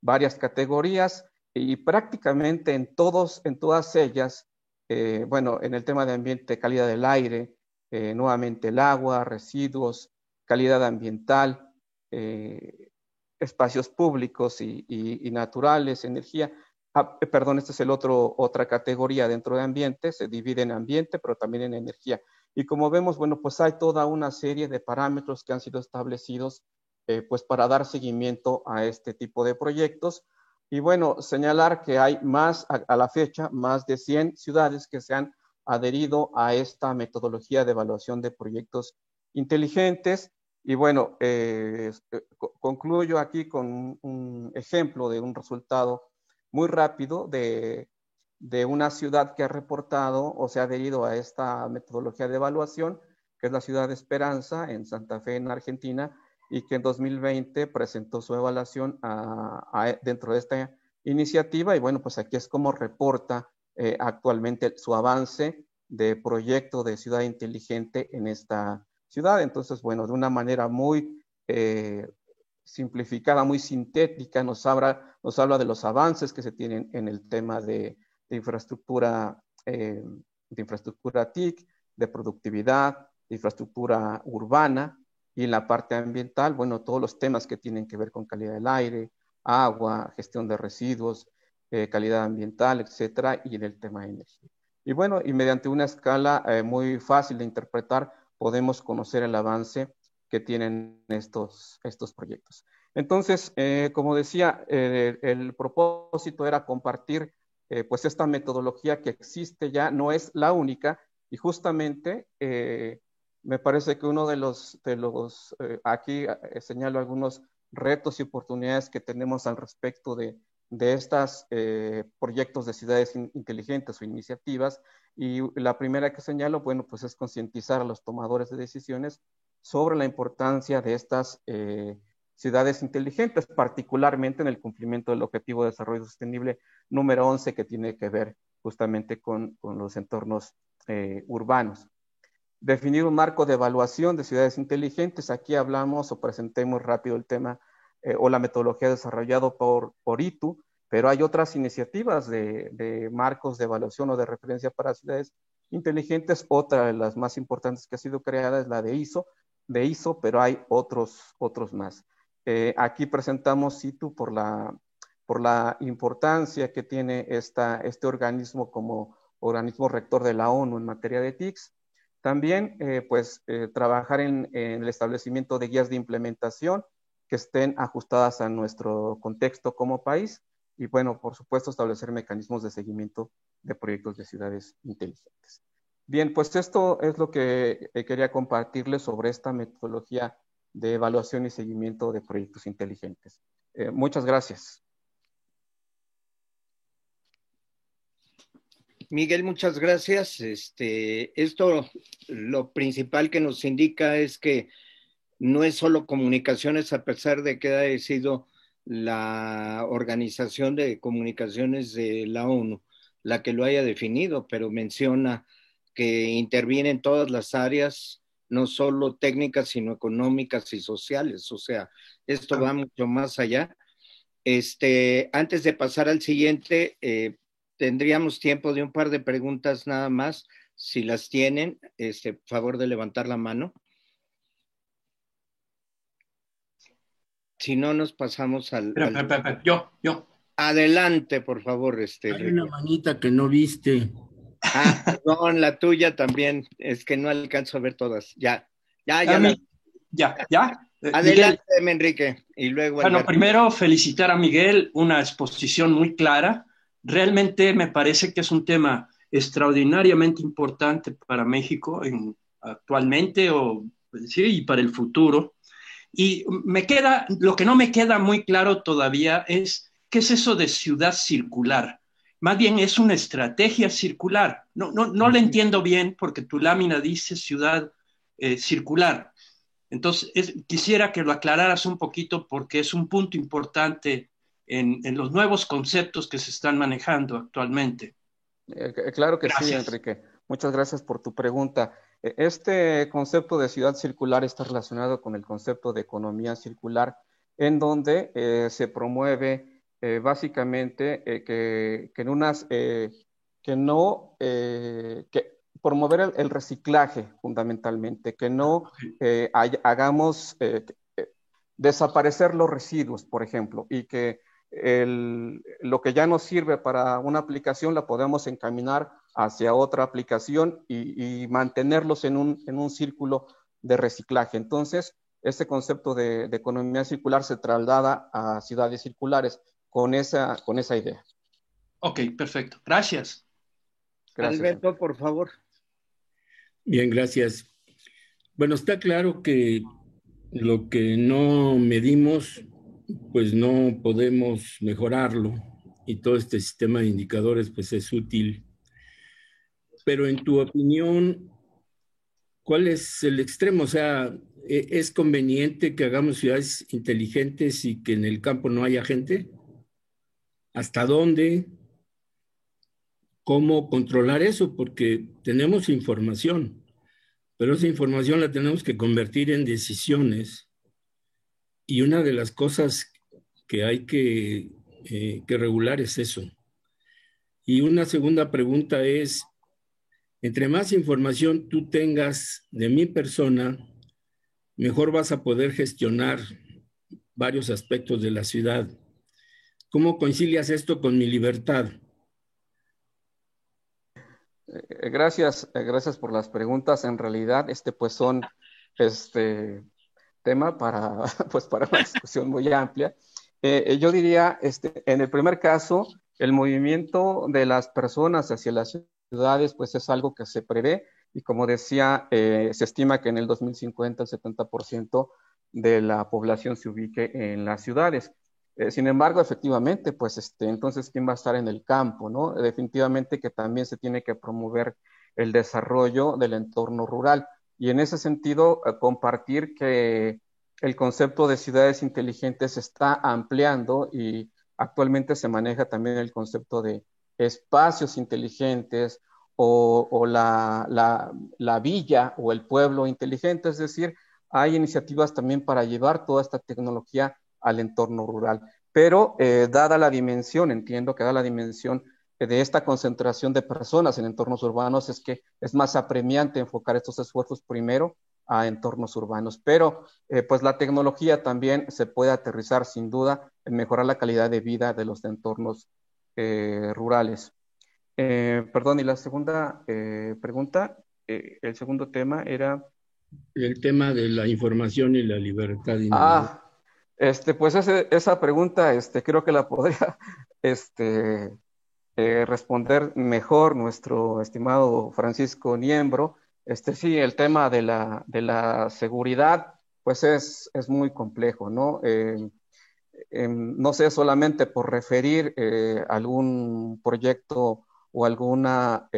varias categorías y prácticamente en, todos, en todas ellas, eh, bueno, en el tema de ambiente, calidad del aire, eh, nuevamente el agua, residuos, calidad ambiental, eh, espacios públicos y, naturales, energía. Ah, perdón, esta es el otro, otra categoría dentro de ambiente, se divide en ambiente, pero también en energía. Y como vemos, bueno, pues hay toda una serie de parámetros que han sido establecidos eh, pues para dar seguimiento a este tipo de proyectos. Y bueno, señalar que hay más, a, la fecha, más de 100 ciudades que se han adherido a esta metodología de evaluación de proyectos inteligentes. Y bueno, eh, eh, concluyo aquí con un ejemplo de un resultado muy rápido de, de una ciudad que ha reportado o se ha adherido a esta metodología de evaluación, que es la ciudad de Esperanza en Santa Fe, en Argentina, y que en 2020 presentó su evaluación dentro de esta iniciativa y bueno, pues aquí es como reporta eh, actualmente su avance de proyecto de ciudad inteligente en esta ciudad. Entonces, bueno, de una manera muy eh, simplificada, muy sintética, nos habla, nos habla de los avances que se tienen en el tema de, infraestructura, eh, de infraestructura TIC, de productividad, de infraestructura urbana, y en la parte ambiental, bueno, todos los temas que tienen que ver con calidad del aire, agua, gestión de residuos, eh, calidad ambiental, etcétera, y en el tema de energía. Y bueno, y mediante una escala eh, muy fácil de interpretar, podemos conocer el avance que tienen estos, estos proyectos. Entonces, eh, como decía, el propósito era compartir pues esta metodología que existe ya, no es la única, y justamente me parece que uno de los, de los aquí señalo algunos retos y oportunidades que tenemos al respecto de, de estos eh, proyectos de ciudades inteligentes o iniciativas. Y la primera que señalo, bueno, pues es concientizar a los tomadores de decisiones sobre la importancia de estas eh, ciudades inteligentes, particularmente en el cumplimiento del Objetivo de Desarrollo Sostenible número 11, que tiene que ver justamente con, con los entornos eh, urbanos. Definir un marco de evaluación de ciudades inteligentes. Aquí hablamos o presentemos rápido el tema eh, o la metodología desarrollada por, por ITU, pero hay otras iniciativas de, marcos de evaluación o de referencia para ciudades inteligentes. Otra de las más importantes que ha sido creada es la de ISO, de ISO, pero hay otros, otros más. Eh, aquí presentamos ITU por la, por la importancia que tiene esta, este organismo como organismo rector de la ONU en materia de TICS. También, eh, pues, trabajar en, en, el establecimiento de guías de implementación que estén ajustadas a nuestro contexto como país y, bueno, por supuesto, establecer mecanismos de seguimiento de proyectos de ciudades inteligentes. Bien, pues esto es lo que eh, quería compartirles sobre esta metodología de evaluación y seguimiento de proyectos inteligentes. Eh, muchas gracias. Miguel, muchas gracias. Este, esto lo principal que nos indica es que no es solo comunicaciones, a pesar de que ha sido la Organización de Comunicaciones de la ONU la que lo haya definido, pero menciona que interviene en todas las áreas, no solo técnicas, sino económicas y sociales. O sea, esto va mucho más allá. Este, antes de pasar al siguiente, eh, tendríamos tiempo de un par de preguntas nada más. Si las tienen, este, favor de levantar la mano. Si no, nos pasamos al. Yo, yo. Adelante, por favor. Este, Hay una manita que no viste. Ah, perdón, la tuya también. Es que no alcanzo a ver todas. Ya, ya, ya. Ya, ya. Eh, Adelante, Enrique. Y luego. Bueno, primero felicitar a Miguel, una exposición muy clara. Realmente me parece que es un tema extraordinariamente importante para México en, actualmente o sí, y para el futuro. Y me queda, lo que no me queda muy claro todavía es qué es eso de ciudad circular. Más bien es una estrategia circular. No, no, no la entiendo bien porque tu lámina dice ciudad eh, circular. Entonces, quisiera que lo aclararas un poquito porque es un punto importante en, en los nuevos conceptos que se están manejando actualmente. Eh, claro que sí, Enrique. Muchas gracias por tu pregunta. E, este concepto de ciudad circular está relacionado con el concepto de economía circular, en donde eh, se promueve eh, básicamente eh, que, en unas, que no, que promover el, reciclaje fundamentalmente, que no hagamos desaparecer los residuos, por ejemplo, y que lo que ya nos sirve para una aplicación la podemos encaminar hacia otra aplicación y, mantenerlos en un, en un, círculo de reciclaje. Entonces, este concepto de, economía circular se traslada a ciudades circulares con esa, con esa idea. Ok, perfecto. Gracias. gracias. Alberto, por favor. Bien, gracias. Bueno, está claro que lo que no medimos, pues no podemos mejorarlo y todo este sistema de indicadores pues es útil pero en tu opinión, ¿cuál es el extremo? O sea, ¿e-, ¿es conveniente que hagamos ciudades inteligentes y que en el campo no haya gente? ¿Hasta dónde? ¿Cómo controlar eso? Porque tenemos información, pero esa información la tenemos que convertir en decisiones. Y una de las cosas que hay que, eh, que regular es eso. Y una segunda pregunta es, entre más información tú tengas de mi persona, mejor vas a poder gestionar varios aspectos de la ciudad. ¿Cómo concilias esto con mi libertad? Eh, gracias, eh, gracias por las preguntas. En realidad, este pues son este tema para [LAUGHS] pues para una discusión muy amplia. Eh, yo diría, este, en el primer caso, el movimiento de las personas hacia las ciudades, pues es algo que se prevé y como decía, se estima que en el 2050 el 70% de la población se ubique en las ciudades. Eh, sin embargo, efectivamente, pues este, entonces, ¿quién va a estar en el campo? ¿no? Definitivamente que también se tiene que promover el desarrollo del entorno rural. Y en ese sentido, eh, compartir que el concepto de ciudades inteligentes se está ampliando y actualmente se maneja también el concepto de espacios inteligentes o, la, la, villa o el pueblo inteligente, es decir, hay iniciativas también para llevar toda esta tecnología al entorno rural. Pero eh, dada la dimensión, entiendo que dada la dimensión de esta concentración de personas en entornos urbanos, es que es más apremiante enfocar estos esfuerzos primero a entornos urbanos. Pero eh, pues la tecnología también se puede aterrizar sin duda en mejorar la calidad de vida de los entornos eh, rurales. perdón, y la segunda pregunta, el segundo tema era... El tema de la información y la libertad. Ah, este, pues esa pregunta este, creo que la podría [LAUGHS] este, eh, responder mejor nuestro estimado Francisco Niembro. Este, sí, el tema de la, de la seguridad, pues es, es muy complejo, ¿no? Eh, no sé, solamente por referir eh, algún proyecto o alguna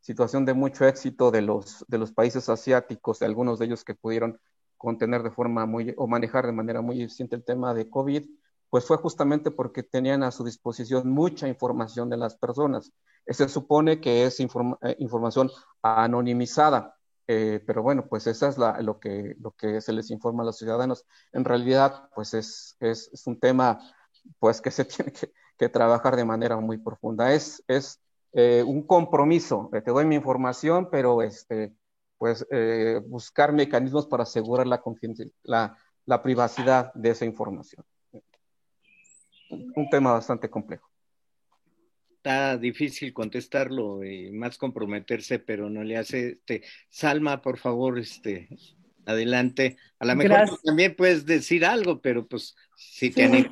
situación de mucho éxito de los, de los países asiáticos, de algunos de ellos que pudieron contener de forma muy, o manejar de manera muy eficiente el tema de COVID, pues fue justamente porque tenían a su disposición mucha información de las personas. Se supone que es eh, información anonimizada, eh, pero bueno, pues esa es la, lo, que, lo que se les informa a los ciudadanos. En realidad, pues es, es, un tema pues que se [LAUGHS] tiene que, que, trabajar de manera muy profunda. Es, es eh, un compromiso, te doy mi información, pero este, pues eh, buscar mecanismos para asegurar la, la, la privacidad de esa información. Un tema bastante complejo. Está difícil contestarlo y más comprometerse, pero no le hace. Este, Salma, por favor, este, adelante. A lo mejor también puedes decir algo, pero pues si sí.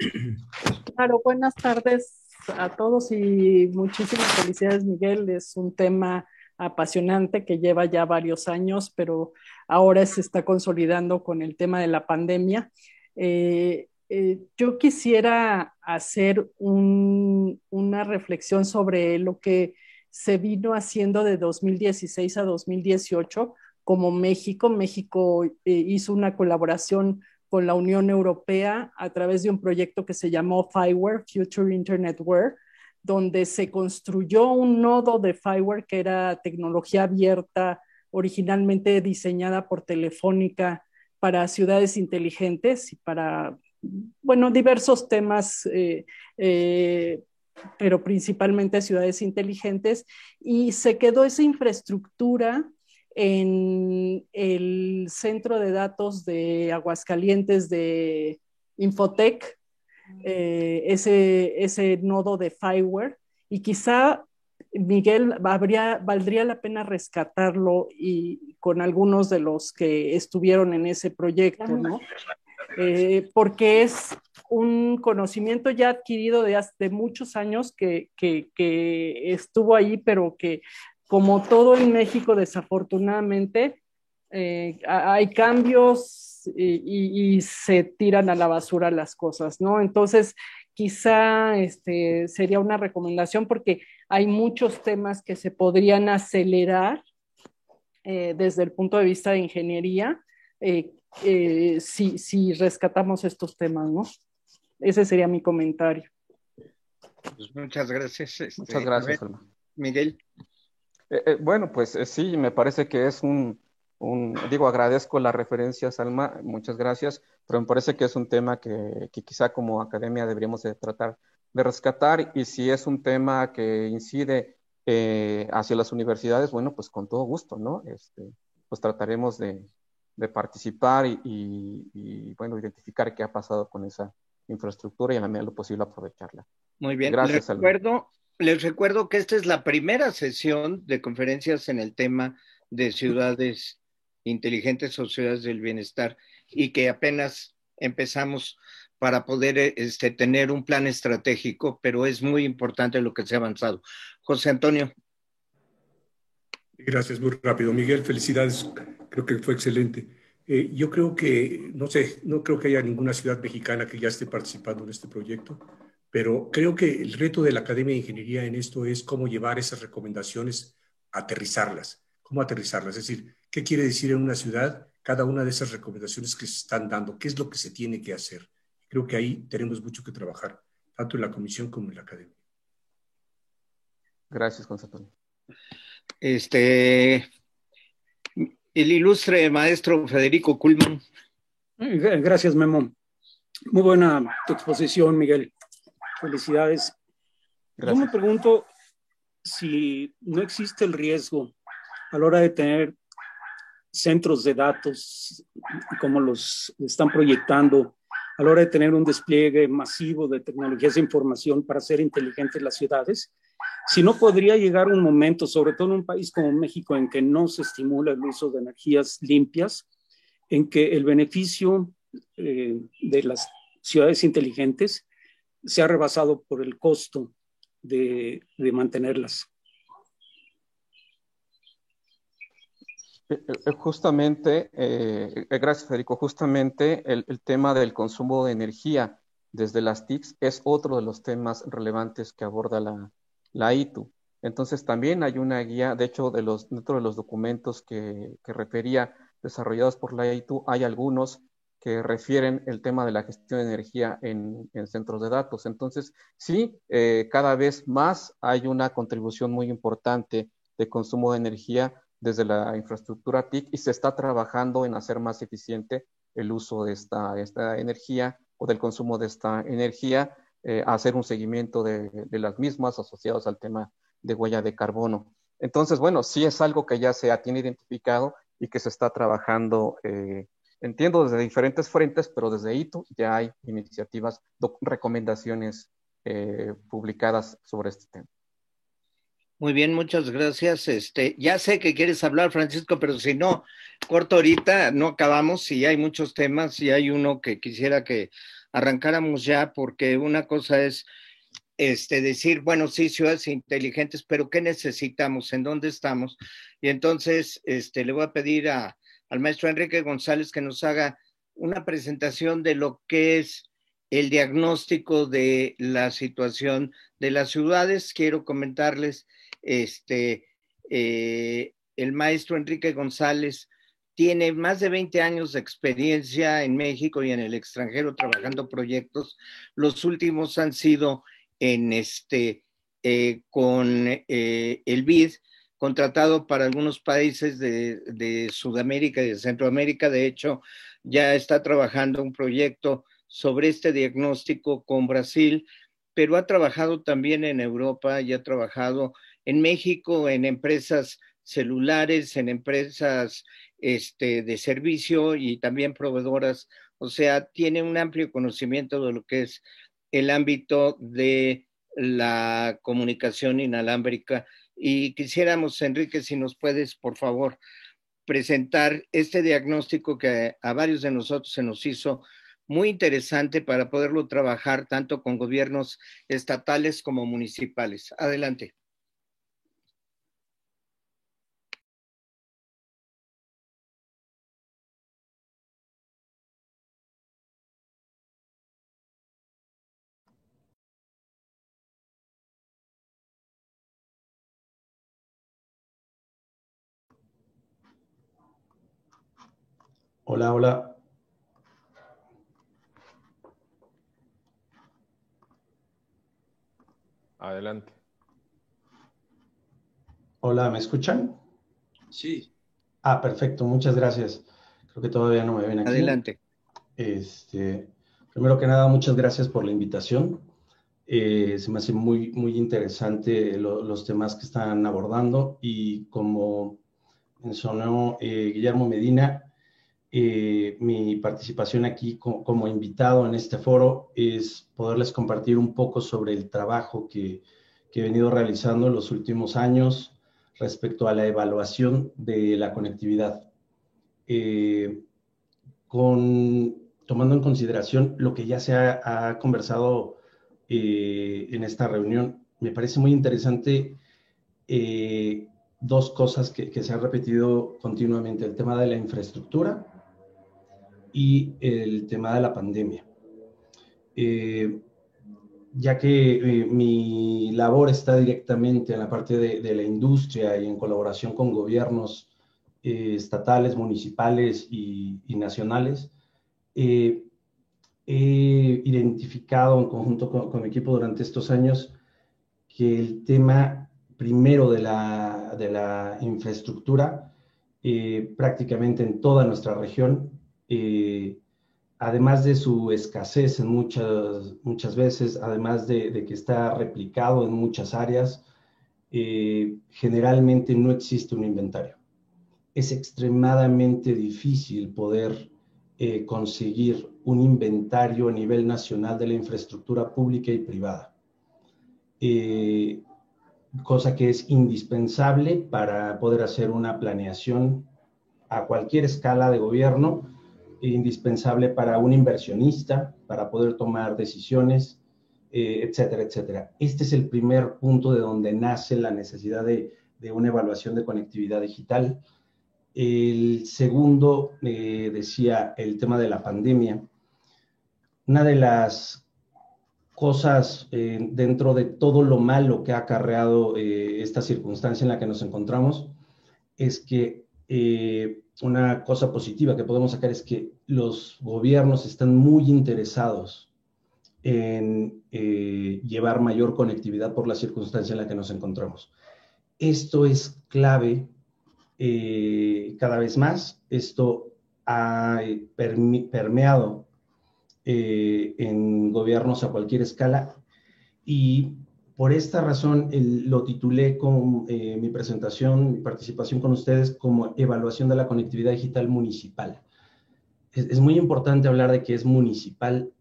[CLEARS THROAT] Claro, buenas tardes a todos y muchísimas felicidades, Miguel. Es un tema apasionante que lleva ya varios años, pero ahora se está consolidando con el tema de la pandemia. Eh, eh, yo quisiera hacer una reflexión sobre lo que se vino haciendo de 2016 a 2018 como México. México eh, hizo una colaboración con la Unión Europea a través de un proyecto que se llamó FIWARE, Future Internet Ware, donde se construyó un nodo de Fireware que era tecnología abierta, originalmente diseñada por Telefónica para ciudades inteligentes y para, bueno, diversos temas, eh, eh, pero principalmente ciudades inteligentes. Y se quedó esa infraestructura en el centro de datos de Aguascalientes de Infotec, eh, ese, ese nodo de Fireware y quizá Miguel habría, valdría la pena rescatarlo y con algunos de los que estuvieron en ese proyecto, ¿no? Eh, porque es un conocimiento ya adquirido de hace muchos años que, estuvo ahí, pero que como todo en México, desafortunadamente, eh, hay cambios y, se tiran a la basura las cosas, ¿no? Entonces, quizá este, sería una recomendación porque hay muchos temas que se podrían acelerar eh, desde el punto de vista de ingeniería eh, si, si, rescatamos estos temas, ¿no? Ese sería mi comentario. Pues muchas gracias. Este, muchas gracias, Miguel. bueno, pues sí, me parece que es un, digo, agradezco la referencia, Salma, muchas gracias, pero me parece que es un tema que, quizá como academia deberíamos de tratar de rescatar y si es un tema que incide eh, hacia las universidades, bueno, pues con todo gusto, ¿no? Este, pues trataremos de, participar y, bueno, identificar qué ha pasado con esa, infraestructura y a la medida de lo posible aprovecharla. Muy bien, Gracias, les recuerdo, les recuerdo que esta es la primera sesión de conferencias en el tema de ciudades inteligentes o ciudades del bienestar y que apenas empezamos para poder este, tener un plan estratégico, pero es muy importante lo que se ha avanzado. José Antonio. Gracias, muy rápido. Miguel, felicidades. Creo que fue excelente. Eh, yo creo que, no sé, no creo que haya ninguna ciudad mexicana que ya esté participando en este proyecto, pero creo que el reto de la Academia de Ingeniería en esto es cómo llevar esas recomendaciones, aterrizarlas, cómo aterrizarlas. Es decir, ¿qué quiere decir en una ciudad cada una de esas recomendaciones que se están dando? ¿Qué es lo que se tiene que hacer? Creo que ahí tenemos mucho que trabajar, tanto en la comisión como en la academia. Gracias, Concepción. Este, el ilustre maestro Federico Kulman. Gracias, Memo. Muy buena tu exposición, Miguel. Felicidades. Yo me pregunto si no existe el riesgo a la hora de tener centros de datos como los están proyectando a la hora de tener un despliegue masivo de tecnologías de información para hacer inteligentes las ciudades, si no podría llegar un momento, sobre todo en un país como México, en que no se estimula el uso de energías limpias, en que el beneficio eh, de las ciudades inteligentes sea rebasado por el costo de, mantenerlas. Eh, eh, justamente, gracias Federico, justamente el, tema del consumo de energía desde las TICs es otro de los temas relevantes que aborda la, la ITU. Entonces también hay una guía, de hecho, de los, dentro de los documentos que, que refería desarrollados por la ITU, hay algunos que refieren el tema de la gestión de energía en, en centros de datos. Entonces, sí, cada vez más hay una contribución muy importante de consumo de energía desde la infraestructura TIC y se está trabajando en hacer más eficiente el uso de esta, esta energía o del consumo de esta energía, eh, hacer un seguimiento de, de, las mismas asociados al tema de huella de carbono. Entonces, bueno, sí es algo que ya se tiene identificado y que se está trabajando, eh, entiendo, desde diferentes frentes, pero desde ITU ya hay iniciativas, recomendaciones eh, publicadas sobre este tema. Muy bien, muchas gracias. Este, ya sé que quieres hablar, Francisco, pero si no, corto ahorita, no acabamos y hay muchos temas y hay uno que quisiera que arrancáramos ya, porque una cosa es este, decir, bueno, sí, ciudades inteligentes, pero ¿qué necesitamos? ¿En dónde estamos? Y entonces este, le voy a pedir a, al maestro Enrique González que nos haga una presentación de lo que es el diagnóstico de la situación de las ciudades. Quiero comentarles este, eh, el maestro Enrique González tiene más de 20 años de experiencia en México y en el extranjero trabajando proyectos. Los últimos han sido en este, eh, con eh, el BID, contratado para algunos países de, Sudamérica y de Centroamérica. De hecho, ya está trabajando un proyecto sobre este diagnóstico con Brasil, pero ha trabajado también en Europa y ha trabajado en México en empresas celulares, en empresas este, de servicio y también proveedoras. O sea, tiene un amplio conocimiento de lo que es el ámbito de la comunicación inalámbrica. Y quisiéramos, Enrique, si nos puedes, por favor, presentar este diagnóstico que a varios de nosotros se nos hizo muy interesante para poderlo trabajar tanto con gobiernos estatales como municipales. Adelante. Hola, hola. Adelante. Hola, ¿me escuchan? Sí. Ah, perfecto, muchas gracias. Creo que todavía no me ven aquí. Adelante. Este, primero que nada, muchas gracias por la invitación. Eh, se me hace muy, muy interesante los temas que están abordando y como mencionó eh, Guillermo Medina, eh, mi participación aquí como, invitado en este foro es poderles compartir un poco sobre el trabajo que, he venido realizando en los últimos años respecto a la evaluación de la conectividad. Eh, con, tomando en consideración lo que ya se ha, conversado eh, en esta reunión, me parece muy interesante dos cosas que, que, se han repetido continuamente, el tema de la infraestructura y el tema de la pandemia. Eh, ya que eh, mi labor está directamente en la parte de, la industria y en colaboración con gobiernos eh, estatales, municipales y, nacionales, he identificado en conjunto con, mi equipo durante estos años que el tema primero de la, de la infraestructura, prácticamente en toda nuestra región, eh, además de su escasez en muchas, muchas veces, además de, que está replicado en muchas áreas, eh, generalmente no existe un inventario. Es extremadamente difícil poder eh, conseguir un inventario a nivel nacional de la infraestructura pública y privada, cosa que es indispensable para poder hacer una planeación a cualquier escala de gobierno indispensable para un inversionista, para poder tomar decisiones, eh, etcétera, etcétera. Este es el primer punto de donde nace la necesidad de, una evaluación de conectividad digital. El segundo, eh, decía, el tema de la pandemia. Una de las cosas eh, dentro de todo lo malo que ha acarreado esta circunstancia en la que nos encontramos es que una cosa positiva que podemos sacar es que los gobiernos están muy interesados en eh, llevar mayor conectividad por la circunstancia en la que nos encontramos. Esto es clave eh, cada vez más. Esto ha eh, permeado en gobiernos a cualquier escala y por esta razón lo titulé con eh, mi presentación, mi participación con ustedes como evaluación de la conectividad digital municipal. Es, muy importante hablar de que es municipal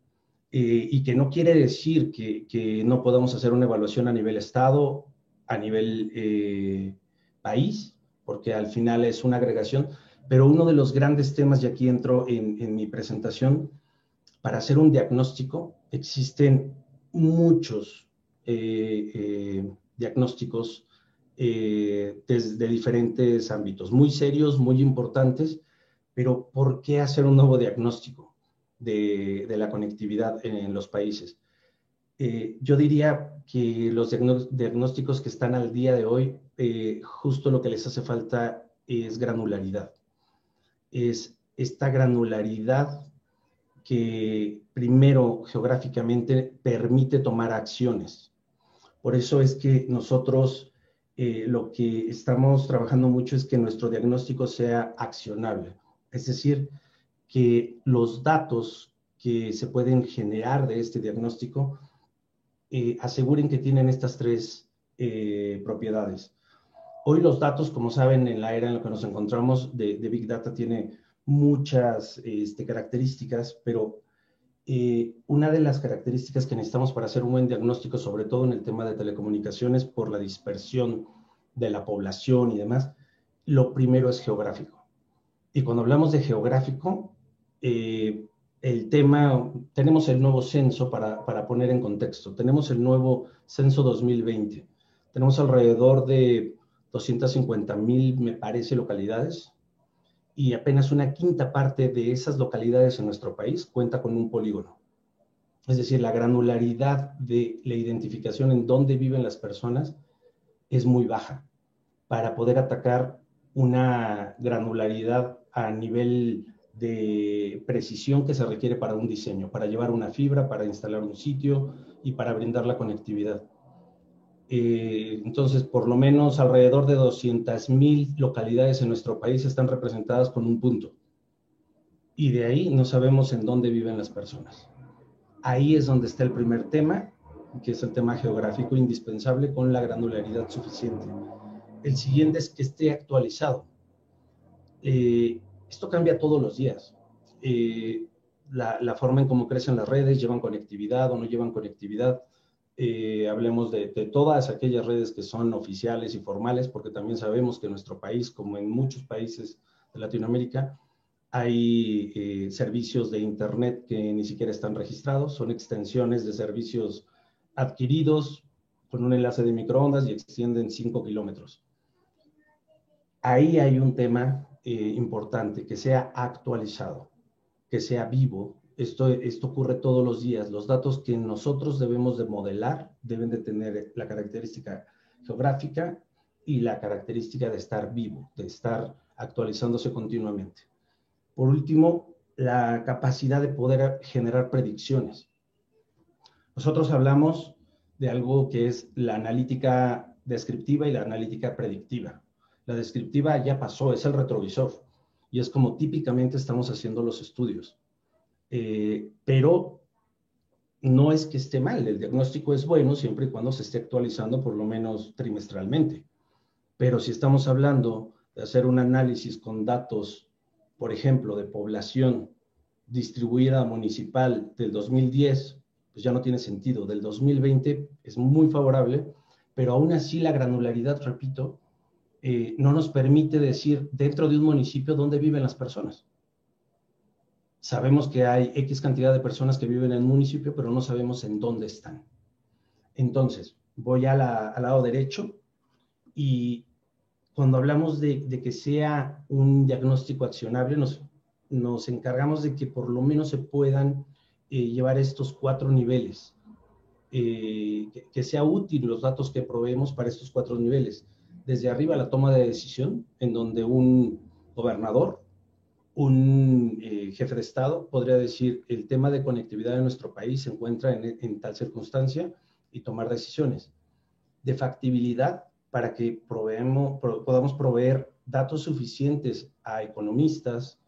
eh, y que no quiere decir que, no podamos hacer una evaluación a nivel Estado, a nivel eh, país, porque al final es una agregación, pero uno de los grandes temas, y aquí entro en, mi presentación, para hacer un diagnóstico existen muchos diagnósticos eh, desde diferentes ámbitos, muy serios, muy importantes, pero ¿por qué hacer un nuevo diagnóstico de, la conectividad en, los países? yo diría que los diagnósticos que están al día de hoy, justo lo que les hace falta es granularidad. Es esta granularidad que primero geográficamente permite tomar acciones. Por eso es que nosotros eh, lo que estamos trabajando mucho es que nuestro diagnóstico sea accionable. Es decir, que los datos que se pueden generar de este diagnóstico eh, aseguren que tienen estas tres eh, propiedades. Hoy los datos, como saben, en la era en la que nos encontramos de, Big Data tiene muchas este, características, pero eh, una de las características que necesitamos para hacer un buen diagnóstico, sobre todo en el tema de telecomunicaciones, por la dispersión de la población y demás, lo primero es geográfico. Y cuando hablamos de geográfico, eh, el tema, tenemos el nuevo censo para, para, poner en contexto, tenemos el nuevo censo 2020, tenemos alrededor de 250 mil, me parece, localidades, y apenas una quinta parte de esas localidades en nuestro país cuenta con un polígono. Es decir, la granularidad de la identificación en dónde viven las personas es muy baja para poder atacar una granularidad a nivel de precisión que se requiere para un diseño, para llevar una fibra, para instalar un sitio y para brindar la conectividad. Eh, entonces, por lo menos alrededor de 200.000 localidades en nuestro país están representadas con un punto. Y de ahí no sabemos en dónde viven las personas. Ahí es donde está el primer tema, que es el tema geográfico indispensable con la granularidad suficiente. El siguiente es que esté actualizado. Eh, Esto cambia todos los días. Eh, la, forma en cómo crecen las redes, llevan conectividad o no llevan conectividad. Eh, hablemos de, todas aquellas redes que son oficiales y formales, porque también sabemos que en nuestro país, como en muchos países de Latinoamérica, hay eh, servicios de Internet que ni siquiera están registrados, son extensiones de servicios adquiridos con un enlace de microondas y extienden 5 kilómetros. Ahí hay un tema eh, importante, que sea actualizado, que sea vivo. Esto, esto ocurre todos los días. Los datos que nosotros debemos de modelar deben de tener la característica geográfica y la característica de estar vivo, de estar actualizándose continuamente. Por último, la capacidad de poder generar predicciones. Nosotros hablamos de algo que es la analítica descriptiva y la analítica predictiva. La descriptiva ya pasó, es el retrovisor y es como típicamente estamos haciendo los estudios. Eh, pero no es que esté mal, el diagnóstico es bueno siempre y cuando se esté actualizando por lo menos trimestralmente. Pero si estamos hablando de hacer un análisis con datos, por ejemplo, de población distribuida municipal del 2010, pues ya no tiene sentido. Del 2020 es muy favorable, pero aún así la granularidad, repito, eh, no nos permite decir dentro de un municipio dónde viven las personas. Sabemos que hay X cantidad de personas que viven en un municipio, pero no sabemos en dónde están. Entonces, voy al lado derecho y cuando hablamos de, que sea un diagnóstico accionable, nos, nos encargamos de que por lo menos se puedan eh, llevar estos cuatro niveles, eh, que, sea útil los datos que proveemos para estos cuatro niveles. Desde arriba la toma de decisión, en donde un gobernador, un eh, jefe de Estado podría decir el tema de conectividad de nuestro país se encuentra en, tal circunstancia y tomar decisiones. De factibilidad para que podamos proveer datos suficientes a economistas,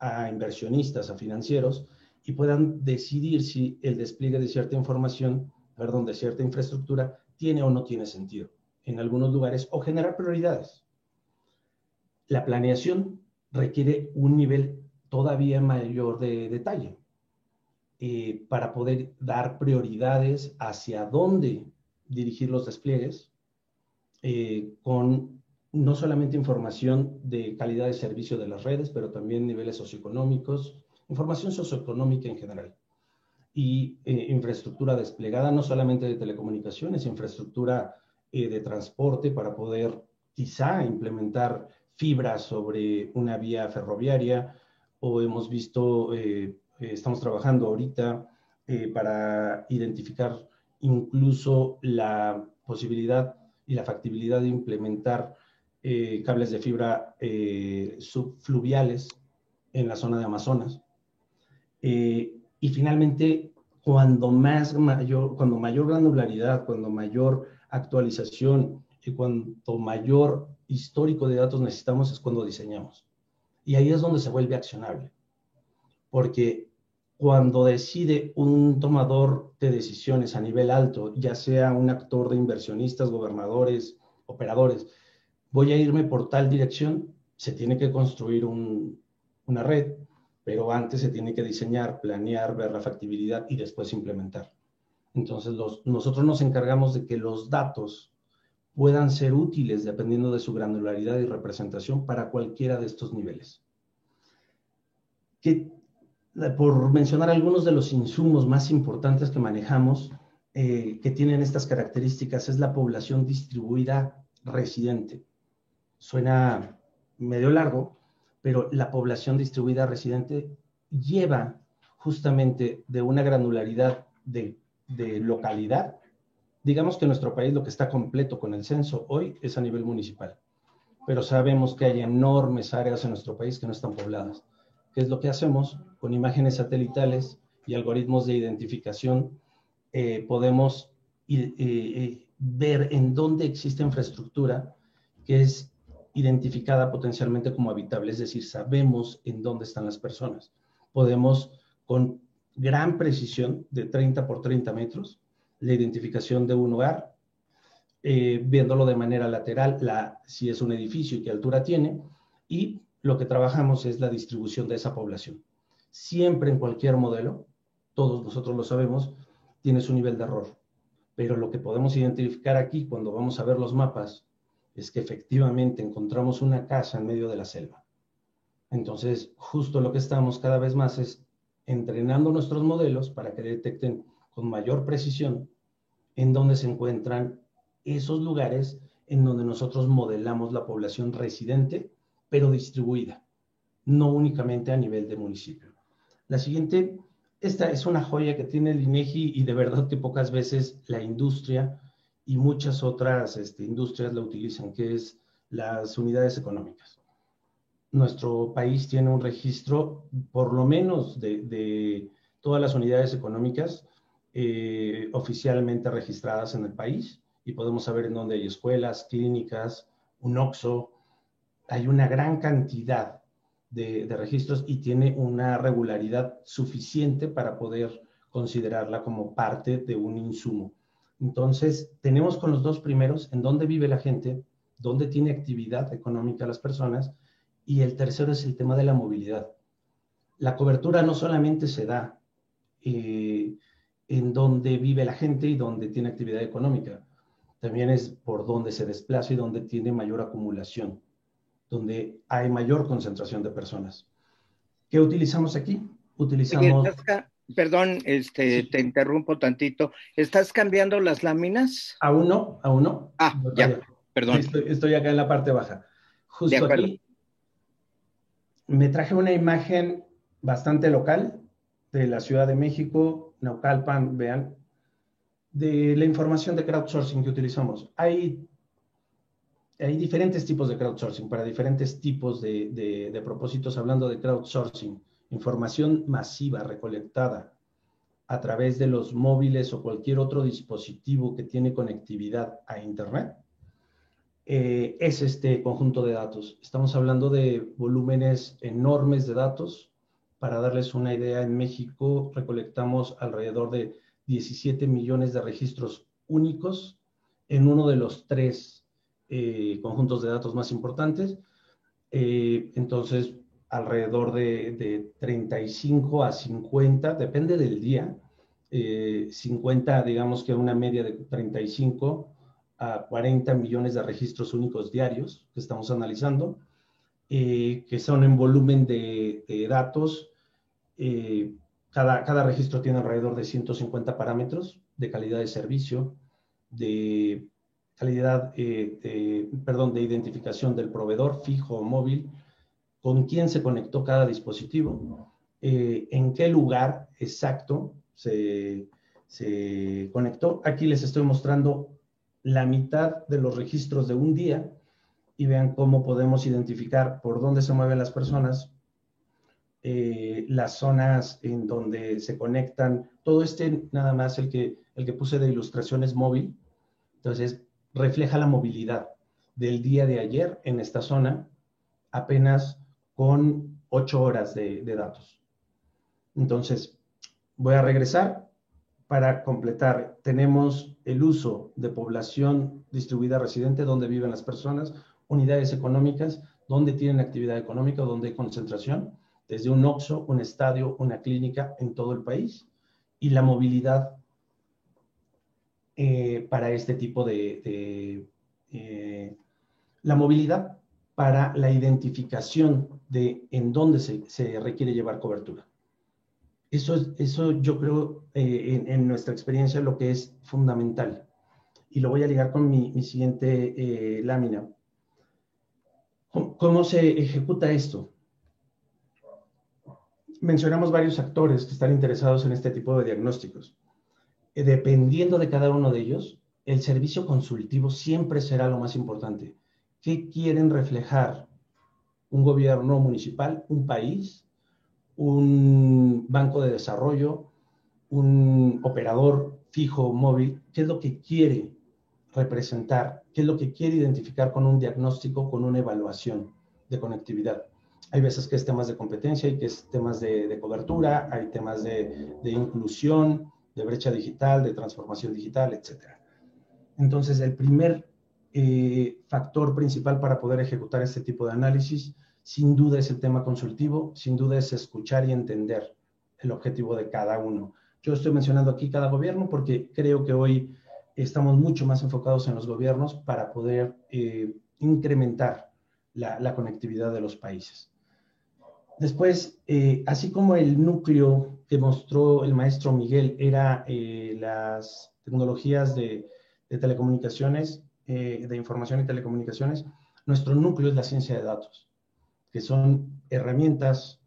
a inversionistas, a financieros, y puedan decidir si el despliegue de cierta información, perdón, de cierta infraestructura tiene o no tiene sentido en algunos lugares o generar prioridades. La planeación requiere un nivel todavía mayor de detalle eh, para poder dar prioridades hacia dónde dirigir los despliegues eh, con no solamente información de calidad de servicio de las redes, pero también niveles socioeconómicos, información socioeconómica en general. Y eh, infraestructura desplegada, no solamente de telecomunicaciones, infraestructura de transporte para poder quizá implementar fibra sobre una vía ferroviaria o hemos visto, eh, estamos trabajando ahorita para identificar incluso la posibilidad y la factibilidad de implementar cables de fibra subfluviales en la zona de Amazonas. Eh, y finalmente, cuando más mayor, cuando mayor granularidad, cuando mayor actualización y cuanto mayor histórico de datos necesitamos es cuando diseñamos. Y ahí es donde se vuelve accionable. Porque cuando decide un tomador de decisiones a nivel alto, ya sea un actor de inversionistas, gobernadores, operadores, voy a irme por tal dirección, se tiene que construir una red, pero antes se tiene que diseñar, planear, ver la factibilidad y después implementar. Entonces, nosotros nos encargamos de que los datos puedan ser útiles dependiendo de su granularidad y representación para cualquiera de estos niveles. Por mencionar algunos de los insumos más importantes que manejamos, eh, que tienen estas características, es la población distribuida residente. Suena medio largo, pero la población distribuida residente lleva justamente de una granularidad de, localidad. Digamos que nuestro país lo que está completo con el censo hoy es a nivel municipal, pero sabemos que hay enormes áreas en nuestro país que no están pobladas. ¿Qué es lo que hacemos? Con imágenes satelitales y algoritmos de identificación eh, podemos eh, eh, ver en dónde existe infraestructura que es identificada potencialmente como habitable, es decir, sabemos en dónde están las personas. Podemos con gran precisión de 30 por 30 metros, la identificación de un hogar, eh, viéndolo de manera lateral, la, si es un edificio y qué altura tiene, y lo que trabajamos es la distribución de esa población. Siempre en cualquier modelo, todos nosotros lo sabemos, tiene su nivel de error. Pero lo que podemos identificar aquí cuando vamos a ver los mapas es que efectivamente encontramos una casa en medio de la selva. Entonces, justo lo que estamos cada vez más es entrenando nuestros modelos para que detecten con mayor precisión en dónde se encuentran esos lugares en donde nosotros modelamos la población residente, pero distribuida, no únicamente a nivel de municipio. La siguiente, esta es una joya que tiene el INEGI y de verdad que pocas veces la industria y muchas otras este, industrias la utilizan, que es las unidades económicas. Nuestro país tiene un registro, por lo menos, de, todas las unidades económicas eh, oficialmente registradas en el país y podemos saber en dónde hay escuelas, clínicas, un OXO. Hay una gran cantidad de, de registros y tiene una regularidad suficiente para poder considerarla como parte de un insumo. Entonces, tenemos con los dos primeros en dónde vive la gente, dónde tiene actividad económica las personas, y el tercero es el tema de la movilidad. La cobertura no solamente se da eh, en dónde vive la gente y dónde tiene actividad económica, también es por dónde se desplaza y dónde tiene mayor acumulación, donde hay mayor concentración de personas. ¿Qué utilizamos aquí? Utilizamos... Perdón, este, te interrumpo tantito. ¿Estás cambiando las láminas? Aún no, aún no. Ah, ya, perdón. Estoy, acá en la parte baja. Justo aquí me traje una imagen bastante local de la Ciudad de México, Naucalpan, vean, de la información de crowdsourcing que utilizamos. Hay, hay diferentes tipos de crowdsourcing para diferentes tipos de, de propósitos, hablando de crowdsourcing información masiva recolectada a través de los móviles o cualquier otro dispositivo que tiene conectividad a Internet, eh, es este conjunto de datos. Estamos hablando de volúmenes enormes de datos. Para darles una idea, en México recolectamos alrededor de 17 millones de registros únicos en uno de los tres eh, conjuntos de datos más importantes. Eh, entonces, alrededor de, 35 a 50, depende del día, 50, eh, digamos que una media de 35 a 40 millones de registros únicos diarios que estamos analizando, eh, que son en volumen de, datos. Eh, cada, cada registro tiene alrededor de 150 parámetros de calidad de servicio, de calidad, perdón, de identificación del proveedor fijo o móvil, con quién se conectó cada dispositivo, eh, en qué lugar exacto se, conectó. Aquí les estoy mostrando la mitad de los registros de un día y vean cómo podemos identificar por dónde se mueven las personas, eh, las zonas en donde se conectan. Todo este nada más el que, el que puse de ilustraciones móvil. Entonces, refleja la movilidad del día de ayer en esta zona. Apenas con ocho horas de, datos. Entonces, voy a regresar para completar. Tenemos el uso de población distribuida residente, donde viven las personas, unidades económicas, donde tienen actividad económica, donde hay concentración, desde un OXO, un estadio, una clínica en todo el país, y la movilidad eh, para este tipo de, eh, la movilidad para la identificación de en dónde se, requiere llevar cobertura. Eso, eso yo creo eh, en, nuestra experiencia lo que es fundamental. Y lo voy a ligar con mi, siguiente eh, lámina. ¿Cómo, se ejecuta esto? Mencionamos varios actores que están interesados en este tipo de diagnósticos. Eh, dependiendo de cada uno de ellos, el servicio consultivo siempre será lo más importante ¿Qué quieren reflejar un gobierno municipal, un país, un banco de desarrollo, un operador fijo móvil? ¿Qué es lo que quiere representar? ¿Qué es lo que quiere identificar con un diagnóstico, con una evaluación de conectividad? Hay veces que es temas de competencia, hay que es temas de, cobertura, hay temas de, de inclusión, de brecha digital, de transformación digital, etc. Entonces, el primer eh, factor principal para poder ejecutar este tipo de análisis sin duda es el tema consultivo, sin duda es escuchar y entender el objetivo de cada uno. Yo estoy mencionando aquí cada gobierno porque creo que hoy estamos mucho más enfocados en los gobiernos para poder eh, incrementar la, conectividad de los países. Después, eh, así como el núcleo que mostró el maestro Miguel era eh, las tecnologías de, telecomunicaciones, de información y telecomunicaciones, nuestro núcleo es la ciencia de datos, que son herramientas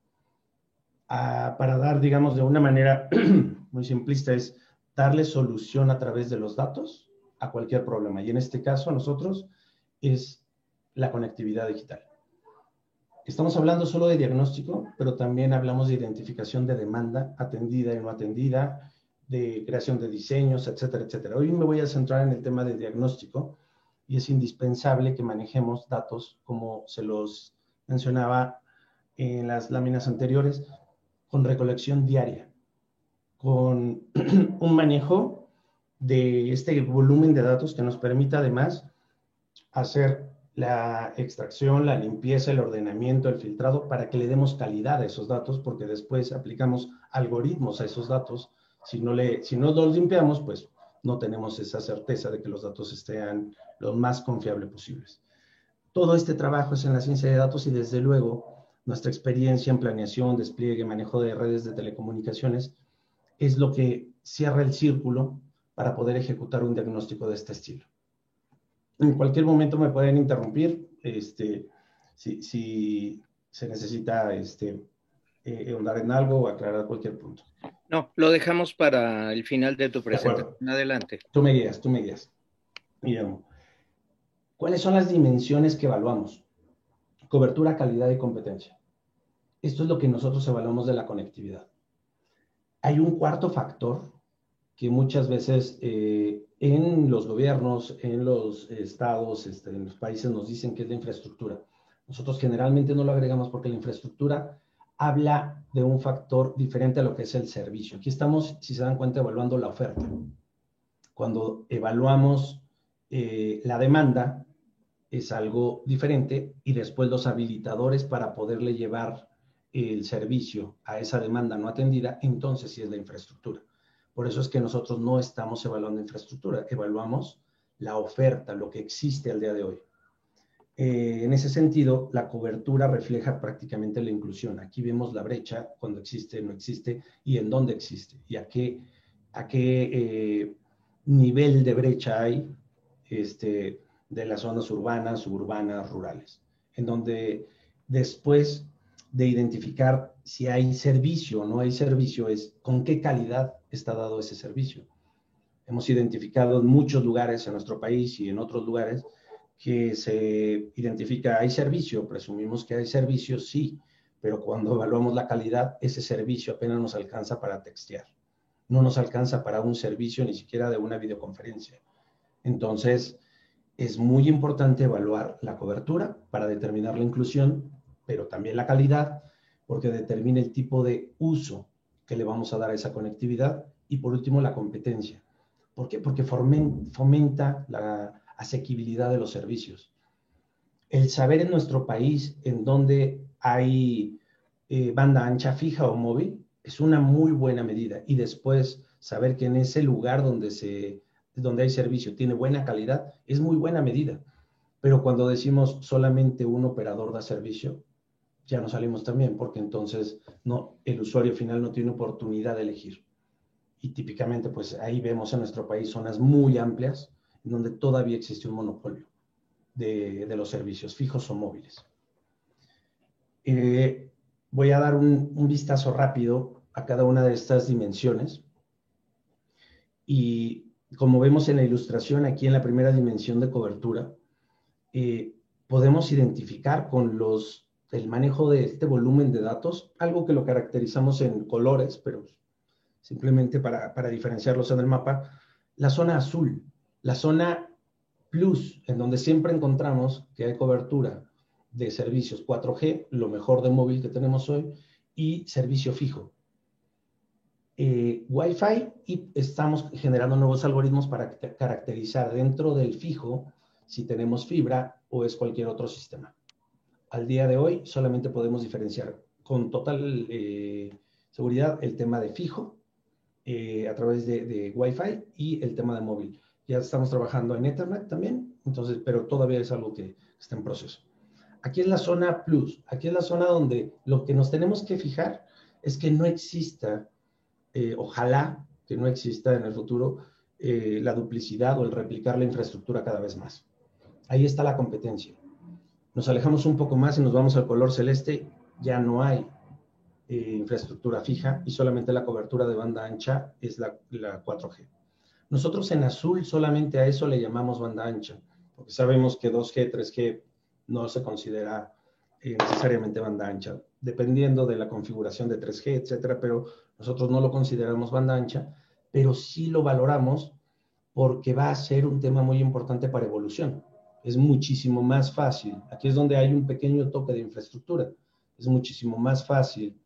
ah, para dar, digamos, de una manera [CLEARS THROAT] muy simplista, es darle solución a través de los datos a cualquier problema. Y en este caso, a nosotros es la conectividad digital. Estamos hablando solo de diagnóstico, pero también hablamos de identificación de demanda atendida y no atendida, de creación de diseños, etcétera, etcétera. Hoy me voy a centrar en el tema de diagnóstico y es indispensable que manejemos datos, como se los mencionaba en las láminas anteriores, con recolección diaria, con [CLEARS THROAT] un manejo de este volumen de datos que nos permita además hacer la extracción, la limpieza, el ordenamiento, el filtrado, para que le demos calidad a esos datos, porque después aplicamos algoritmos a esos datos. Si no, le, si no los limpiamos, pues no tenemos esa certeza de que los datos estén lo más confiable posibles. Todo este trabajo es en la ciencia de datos y desde luego nuestra experiencia en planeación, despliegue, manejo de redes de telecomunicaciones es lo que cierra el círculo para poder ejecutar un diagnóstico de este estilo en cualquier momento me pueden interrumpir, este, si, se necesita este, eh, en algo o aclarar cualquier punto. No, lo dejamos para el final de tu presentación. Adelante. Tú me guías, tú me guías. Mira, ¿cuáles son las dimensiones que evaluamos? Cobertura, calidad y competencia. Esto es lo que nosotros evaluamos de la conectividad. Hay un cuarto factor que muchas veces eh, en los gobiernos, en los estados, este, en los países nos dicen que es la infraestructura. Nosotros generalmente no lo agregamos porque la infraestructura habla de un factor diferente a lo que es el servicio. Aquí estamos, si se dan cuenta, evaluando la oferta. Cuando evaluamos eh, la demanda, es algo diferente y después los habilitadores para poderle llevar el servicio a esa demanda no atendida, entonces sí es la infraestructura. Por eso es que nosotros no estamos evaluando infraestructura, evaluamos la oferta, lo que existe al día de hoy. Eh, en ese sentido, la cobertura refleja prácticamente la inclusión. Aquí vemos la brecha, cuando existe, no existe, y en dónde existe, y a qué, a qué eh, nivel de brecha hay este, de las zonas urbanas, suburbanas, rurales, en donde después de identificar si hay servicio o no hay servicio es con qué calidad está dado ese servicio. Hemos identificado en muchos lugares en nuestro país y en otros lugares que se identifica hay servicio, presumimos que hay servicio, sí, pero cuando evaluamos la calidad, ese servicio apenas nos alcanza para textear. No nos alcanza para un servicio ni siquiera de una videoconferencia. Entonces, es muy importante evaluar la cobertura para determinar la inclusión pero también la calidad, porque determina el tipo de uso que le vamos a dar a esa conectividad. Y por último, la competencia. ¿Por qué? Porque fomenta la asequibilidad de los servicios. El saber en nuestro país en dónde hay eh, banda ancha fija o móvil es una muy buena medida. Y después saber que en ese lugar donde, se, donde hay servicio tiene buena calidad es muy buena medida. Pero cuando decimos solamente un operador da servicio, ya no salimos también, porque entonces no, el usuario final no tiene oportunidad de elegir. Y típicamente, pues ahí vemos en nuestro país zonas muy amplias donde todavía existe un monopolio de, los servicios fijos o móviles. Eh, voy a dar un, vistazo rápido a cada una de estas dimensiones. Y como vemos en la ilustración, aquí en la primera dimensión de cobertura, eh, podemos identificar con los el manejo de este volumen de datos, algo que lo caracterizamos en colores, pero simplemente para, diferenciarlos en el mapa, la zona azul, la zona plus, en donde siempre encontramos que hay cobertura de servicios 4G, lo mejor de móvil que tenemos hoy, y servicio fijo. Eh, Wi-Fi y estamos generando nuevos algoritmos para caracterizar dentro del fijo si tenemos fibra o es cualquier otro sistema al día de hoy solamente podemos diferenciar con total eh, seguridad el tema de fijo eh, a través de, Wi-Fi y el tema de móvil. Ya estamos trabajando en Ethernet también, entonces, pero todavía es algo que está en proceso. Aquí es la zona plus, aquí es la zona donde lo que nos tenemos que fijar es que no exista, eh, ojalá que no exista en el futuro la duplicidad o el replicar la infraestructura cada vez más. Ahí está la competencia. Nos alejamos un poco más y nos vamos al color celeste, ya no hay eh, infraestructura fija y solamente la cobertura de banda ancha es la, 4G. Nosotros en azul solamente a eso le llamamos banda ancha, porque sabemos que 2G, 3G no se considera eh, necesariamente banda ancha, dependiendo de la configuración de 3G, etcétera, pero nosotros no lo consideramos banda ancha pero sí lo valoramos porque va a ser un tema muy importante para evolución. Es muchísimo más fácil, aquí es donde hay un pequeño toque de infraestructura, es muchísimo más fácil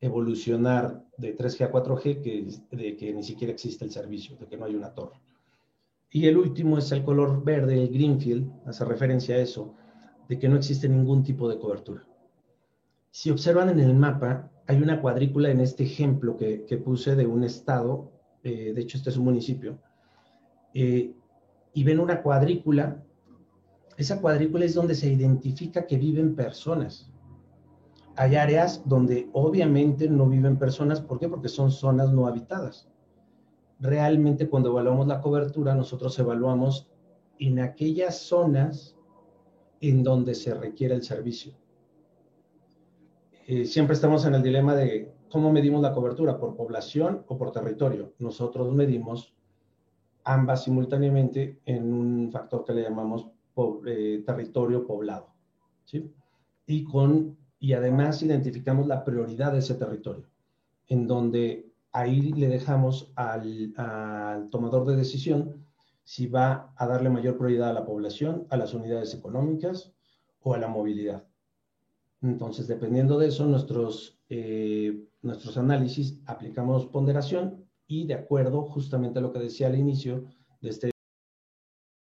evolucionar de 3G a 4G que de que ni siquiera existe el servicio, de que no hay una torre. Y el último es el color verde, el Greenfield, hace referencia a eso, de que no existe ningún tipo de cobertura. Si observan en el mapa, hay una cuadrícula en este ejemplo que, que puse de un estado eh, de hecho este es un municipio, eh, y ven una cuadrícula, esa cuadrícula es donde se identifica que viven personas. Hay áreas donde obviamente no viven personas, ¿por qué? Porque son zonas no habitadas. Realmente cuando evaluamos la cobertura, nosotros evaluamos en aquellas zonas en donde se requiere el servicio. Eh, siempre estamos en el dilema de ¿Cómo medimos la cobertura? ¿Por población o por territorio? Nosotros medimos ambas simultáneamente en un factor que le llamamos eh, territorio poblado. ¿sí? Y, con, y además identificamos la prioridad de ese territorio, en donde ahí le dejamos al, al tomador de decisión si va a darle mayor prioridad a la población, a las unidades económicas o a la movilidad. Entonces, dependiendo de eso, nuestros eh, nuestros análisis aplicamos ponderación y de acuerdo justamente a lo que decía al inicio de este...